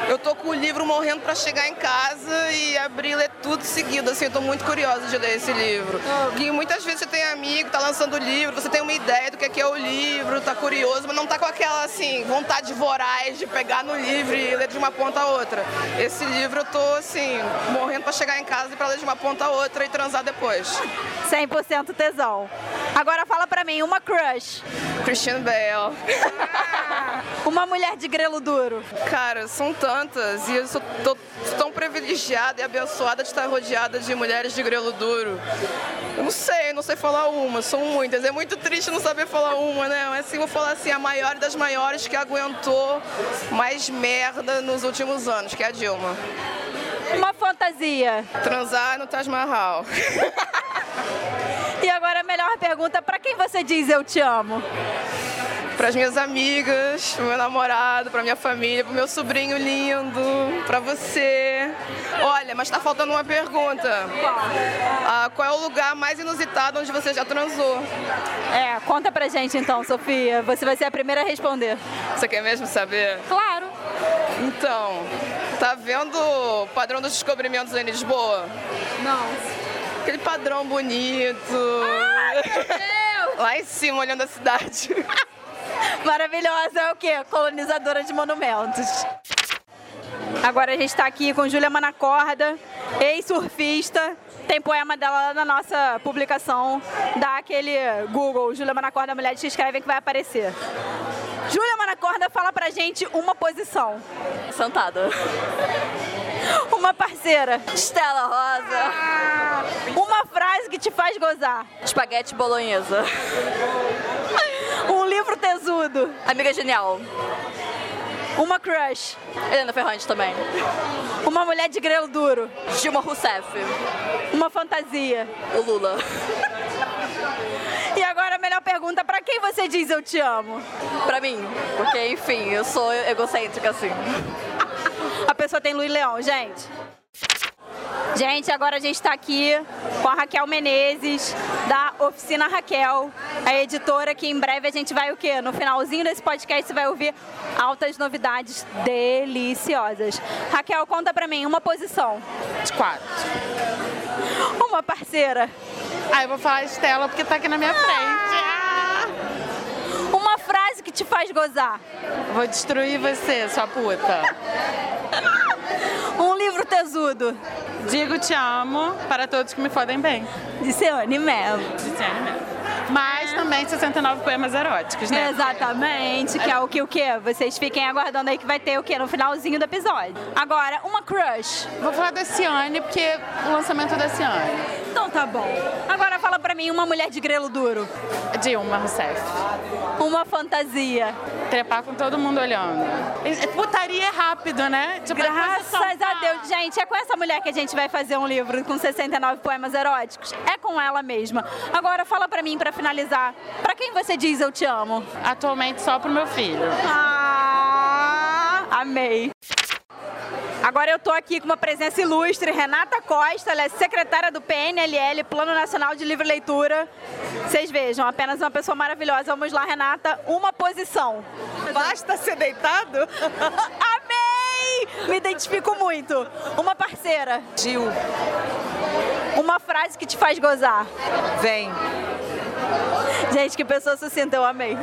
eu tô com o livro morrendo para chegar em casa e abrir e ler tudo seguido. Assim, eu tô muito curiosa de ler esse livro. E muitas vezes você tem amigo, tá lançando o livro, você tem uma ideia do que é, que é o livro, tá curioso, mas não tá com aquela, assim, vontade voraz de pegar no livro e ler de uma ponta a outra. Esse livro eu tô, assim, morrendo para chegar em casa e pra ler de uma ponta a outra e transar depois. 100% tesão. Agora fala pra mim, uma crush. Christian Bale. Uma mulher de grelo duro. Cara, são tantas. E eu sou tô tão privilegiada e abençoada de estar rodeada de mulheres de grelo duro. Eu não sei, não sei falar uma, são muitas. É muito triste não saber falar uma, né? Mas assim, vou falar assim, a maior das maiores que aguentou mais merda nos últimos anos, que é a Dilma. Uma fantasia. Transar no Taj Mahal. E agora a melhor pergunta, pra quem você diz eu te amo? Para as minhas amigas, pro meu namorado, pra minha família, pro meu sobrinho lindo, pra você. Olha, mas tá faltando uma pergunta. Ah, qual é o lugar mais inusitado onde você já transou? É, conta pra gente então, Sofia. Você vai ser a primeira a responder. Você quer mesmo saber? Claro. Então, tá vendo o padrão dos descobrimentos em Lisboa? Não. Aquele padrão bonito. Lá em cima, olhando a cidade. Maravilhosa é o quê? Colonizadora de monumentos. Agora a gente está aqui com Júlia Manacorda, ex-surfista. Tem poema dela lá na nossa publicação. Dá aquele Google, Júlia Manacorda, mulher que escrevem que vai aparecer. Júlia Manacorda fala pra gente uma posição. Sentada. Uma parceira. Estela Rosa. Uma frase que te faz gozar. Espaguete bolonhesa. Tesudo. Amiga genial. Uma crush. Helena Ferrante também. Uma mulher de grelo duro. Dilma Rousseff. Uma fantasia. O Lula. E agora a melhor pergunta, pra quem você diz eu te amo? Pra mim. Porque, enfim, eu sou egocêntrica assim. A pessoa tem Luiz Leão, gente. Gente, agora a gente está aqui com a Raquel Menezes, da Oficina Raquel, a editora que em breve a gente vai o quê? No finalzinho desse podcast você vai ouvir altas novidades deliciosas. Raquel, conta pra mim uma posição. De quatro. Uma parceira. Ah, eu vou falar Estela porque tá aqui na minha frente. Ah! Uma frase que te faz gozar. Vou destruir você, sua puta. Um livro tesudo. Digo te amo para todos que me fodem bem. De Seone Mello. Disse ela mesmo. Mas também 69 poemas eróticos, né? Exatamente, que é o que o quê? Vocês fiquem aguardando aí que vai ter o quê? No finalzinho do episódio. Agora, uma crush. Vou falar da Ciane, porque o lançamento da Ciane. Então tá bom. Agora fala pra mim uma mulher de grelo duro. Dilma Rousseff. Uma fantasia. Trepar com todo mundo olhando. E- Putaria é rápido, né? Tipo, é Graças a Deus. Gente, é com essa mulher que a gente vai fazer um livro com 69 poemas eróticos. É com ela mesma. Agora fala pra mim, pra finalizar. Pra quem você diz eu te amo? Atualmente só pro meu filho. Ah, amei. Agora eu tô aqui com uma presença ilustre, Renata Costa, ela é secretária do PNLL, Plano Nacional de Livre Leitura. Vocês vejam, apenas uma pessoa maravilhosa. Vamos lá, Renata, uma posição. Basta ser deitado? Amei! Me identifico muito. Uma parceira. Gil, Uma frase que te faz gozar. vem. Gente, que pessoa sucinta, eu amei.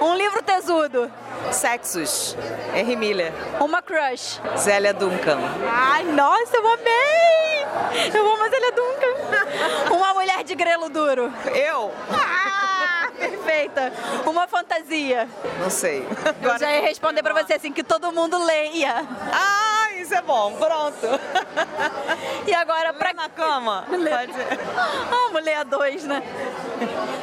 Um livro tesudo. Sexos. R. Miller. Uma crush. Zélia Duncan. Ai, nossa, eu amei! Eu amo a Zélia Duncan. Uma mulher de grelo duro. Eu? Ah, perfeita. Uma fantasia. Não sei. Eu já ia responder pra você assim, que todo mundo leia. Ah, isso é bom. Pronto. E agora, pra... Na cama. Pode ser. Vamos ler a dois, né?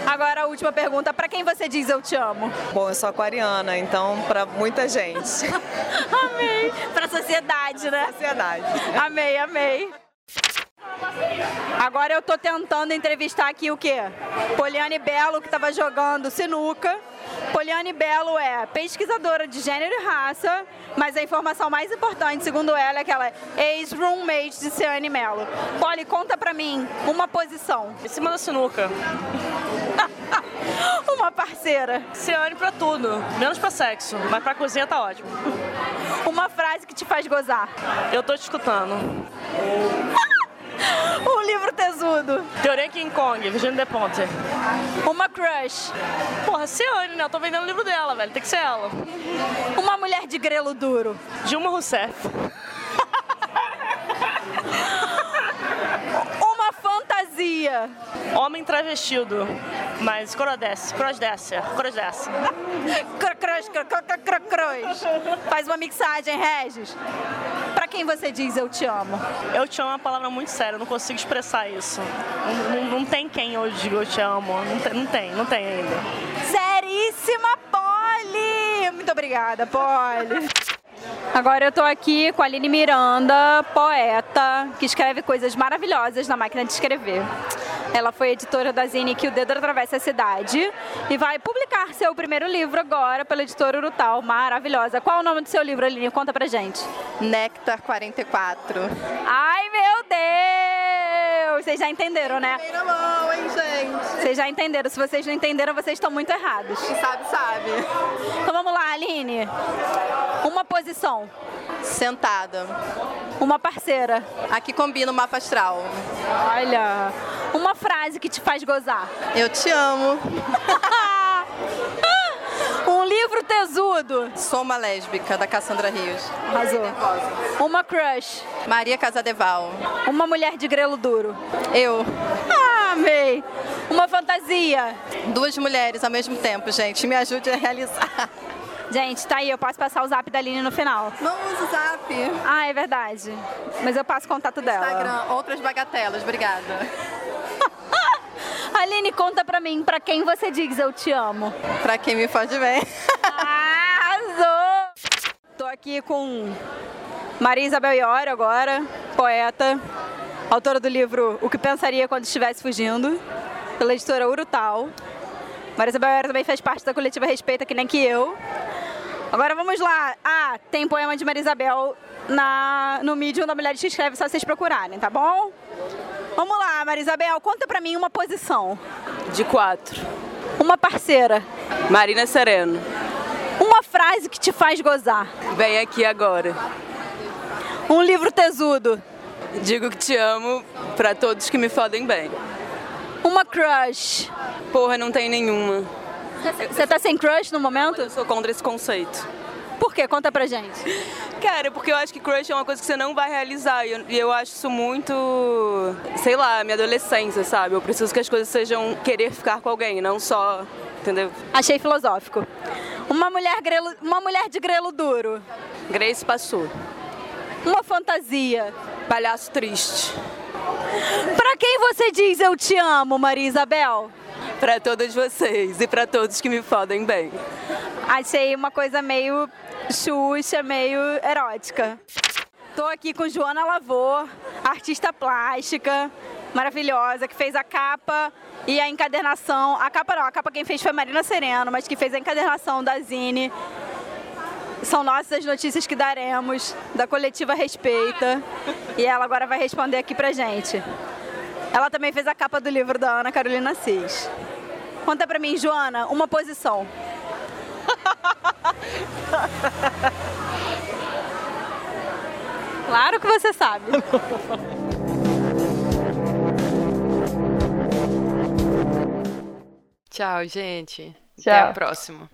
Agora a última pergunta. Pra quem você diz eu te amo? Bom, eu sou aquariana, então pra muita gente. Amei. Pra sociedade, né? Sociedade. Amei, amei. Agora eu tô tentando entrevistar aqui o quê? Poliane Belo, que estava jogando sinuca. Poliane Belo é pesquisadora de gênero e raça, mas a informação mais importante, segundo ela, é que ela é ex-roommate de Ciane Mello. Poli, conta pra mim uma posição. Em cima da sinuca. Uma parceira. Ciane pra tudo, menos pra sexo, mas pra cozinha tá ótimo. Uma frase que te faz gozar. Eu tô te escutando. Um livro tesudo. Teoria King Kong, Virginia de Ponte. Uma crush. Porra, Ciane, né? Eu tô vendendo o livro dela, velho. Tem que ser ela. Uma mulher de grelo duro. Dilma Rousseff. Uma fantasia. Homem travestido. Mas cross crossdécia, crossdécia. Cro- Crush, cro- cro- cro- cro- crush. Faz uma mixagem, Regis. Quem você diz eu te amo? Eu te amo é uma palavra muito séria, eu não consigo expressar isso. Não, não- não tem quem eu digo eu te amo. Não tem, não tem, não tem ainda. Seríssima Polly! Muito obrigada, Polly. Agora eu tô aqui com a Aline Miranda, poeta. poeta que escreve coisas maravilhosas na máquina de escrever. Ela foi editora da Zine Que o Dedo Atravessa a Cidade e vai publicar seu primeiro livro agora pela editora Urutal. Maravilhosa. Qual o nome do seu livro, Aline? Conta pra gente. Néctar 44. Ai, meu Deus! Vocês já entenderam, né? Bem na mão, hein, gente? Vocês já entenderam. Se vocês não entenderam, vocês estão muito errados. Quem sabe, sabe. Então vamos lá, Aline. Uma posição. Sentada. Uma parceira. Aqui combina o mapa astral. Olha. Uma frase que te faz gozar. Eu te amo. livro tesudo. Sou uma lésbica, da Cassandra Rios. Arrasou. Uma crush. Maria Casadeval. Uma mulher de grelo duro. Eu. Ah, amei. Uma fantasia. Duas mulheres ao mesmo tempo, gente. Me ajude a realizar. Gente, tá aí, eu posso passar o zap da Aline no final. Não uso o zap. Ah, é verdade. Mas eu passo o contato dela. Instagram, outras bagatelas, obrigada. Aline, conta pra mim, pra quem você diz eu te amo? Pra quem me faz bem. Arrasou! Tô aqui com Maria Isabel Iori agora, poeta, autora do livro O que Pensaria Quando Estivesse Fugindo, pela editora Urutal. Maria Isabel Iori também faz parte da coletiva Respeita, que nem que eu. Agora vamos lá. Ah, tem poema de Maria Isabel na, no Medium da Mulher que Escreve, só vocês procurarem, tá bom? Vamos lá, Maria Isabel, conta pra mim uma posição. De quatro. Uma parceira. Marina Sereno. Uma frase que te faz gozar. Vem aqui agora. Um livro tesudo. Digo que te amo pra todos que me fodem bem. Uma crush. Porra, não tem nenhuma. Você tá sem crush no momento? Eu sou contra esse conceito. Por quê? Conta pra gente. Cara, porque eu acho que crush é uma coisa que você não vai realizar. E eu, eu acho isso muito. Sei lá, minha adolescência, sabe? Eu preciso que as coisas sejam querer ficar com alguém, não só. Entendeu? Achei filosófico. Uma mulher, grelo, uma mulher de grelo duro. Grace passou. Uma fantasia. Palhaço triste. Pra quem você diz eu te amo, Maria Isabel? Pra todas vocês e pra todos que me fodem bem. Achei uma coisa meio Xuxa, meio erótica. Tô aqui com Joana Lavor, artista plástica, maravilhosa, que fez a capa e a encadernação. A capa não, a capa quem fez foi Marina Sereno, mas que fez a encadernação da Zine. São nossas as notícias que daremos, da coletiva Respeita. E ela agora vai responder aqui pra gente. Ela também fez a capa do livro da Ana Carolina Cis. Conta pra mim, Joana, uma posição. Claro que você sabe. Tchau, gente. Tchau. Até a próxima.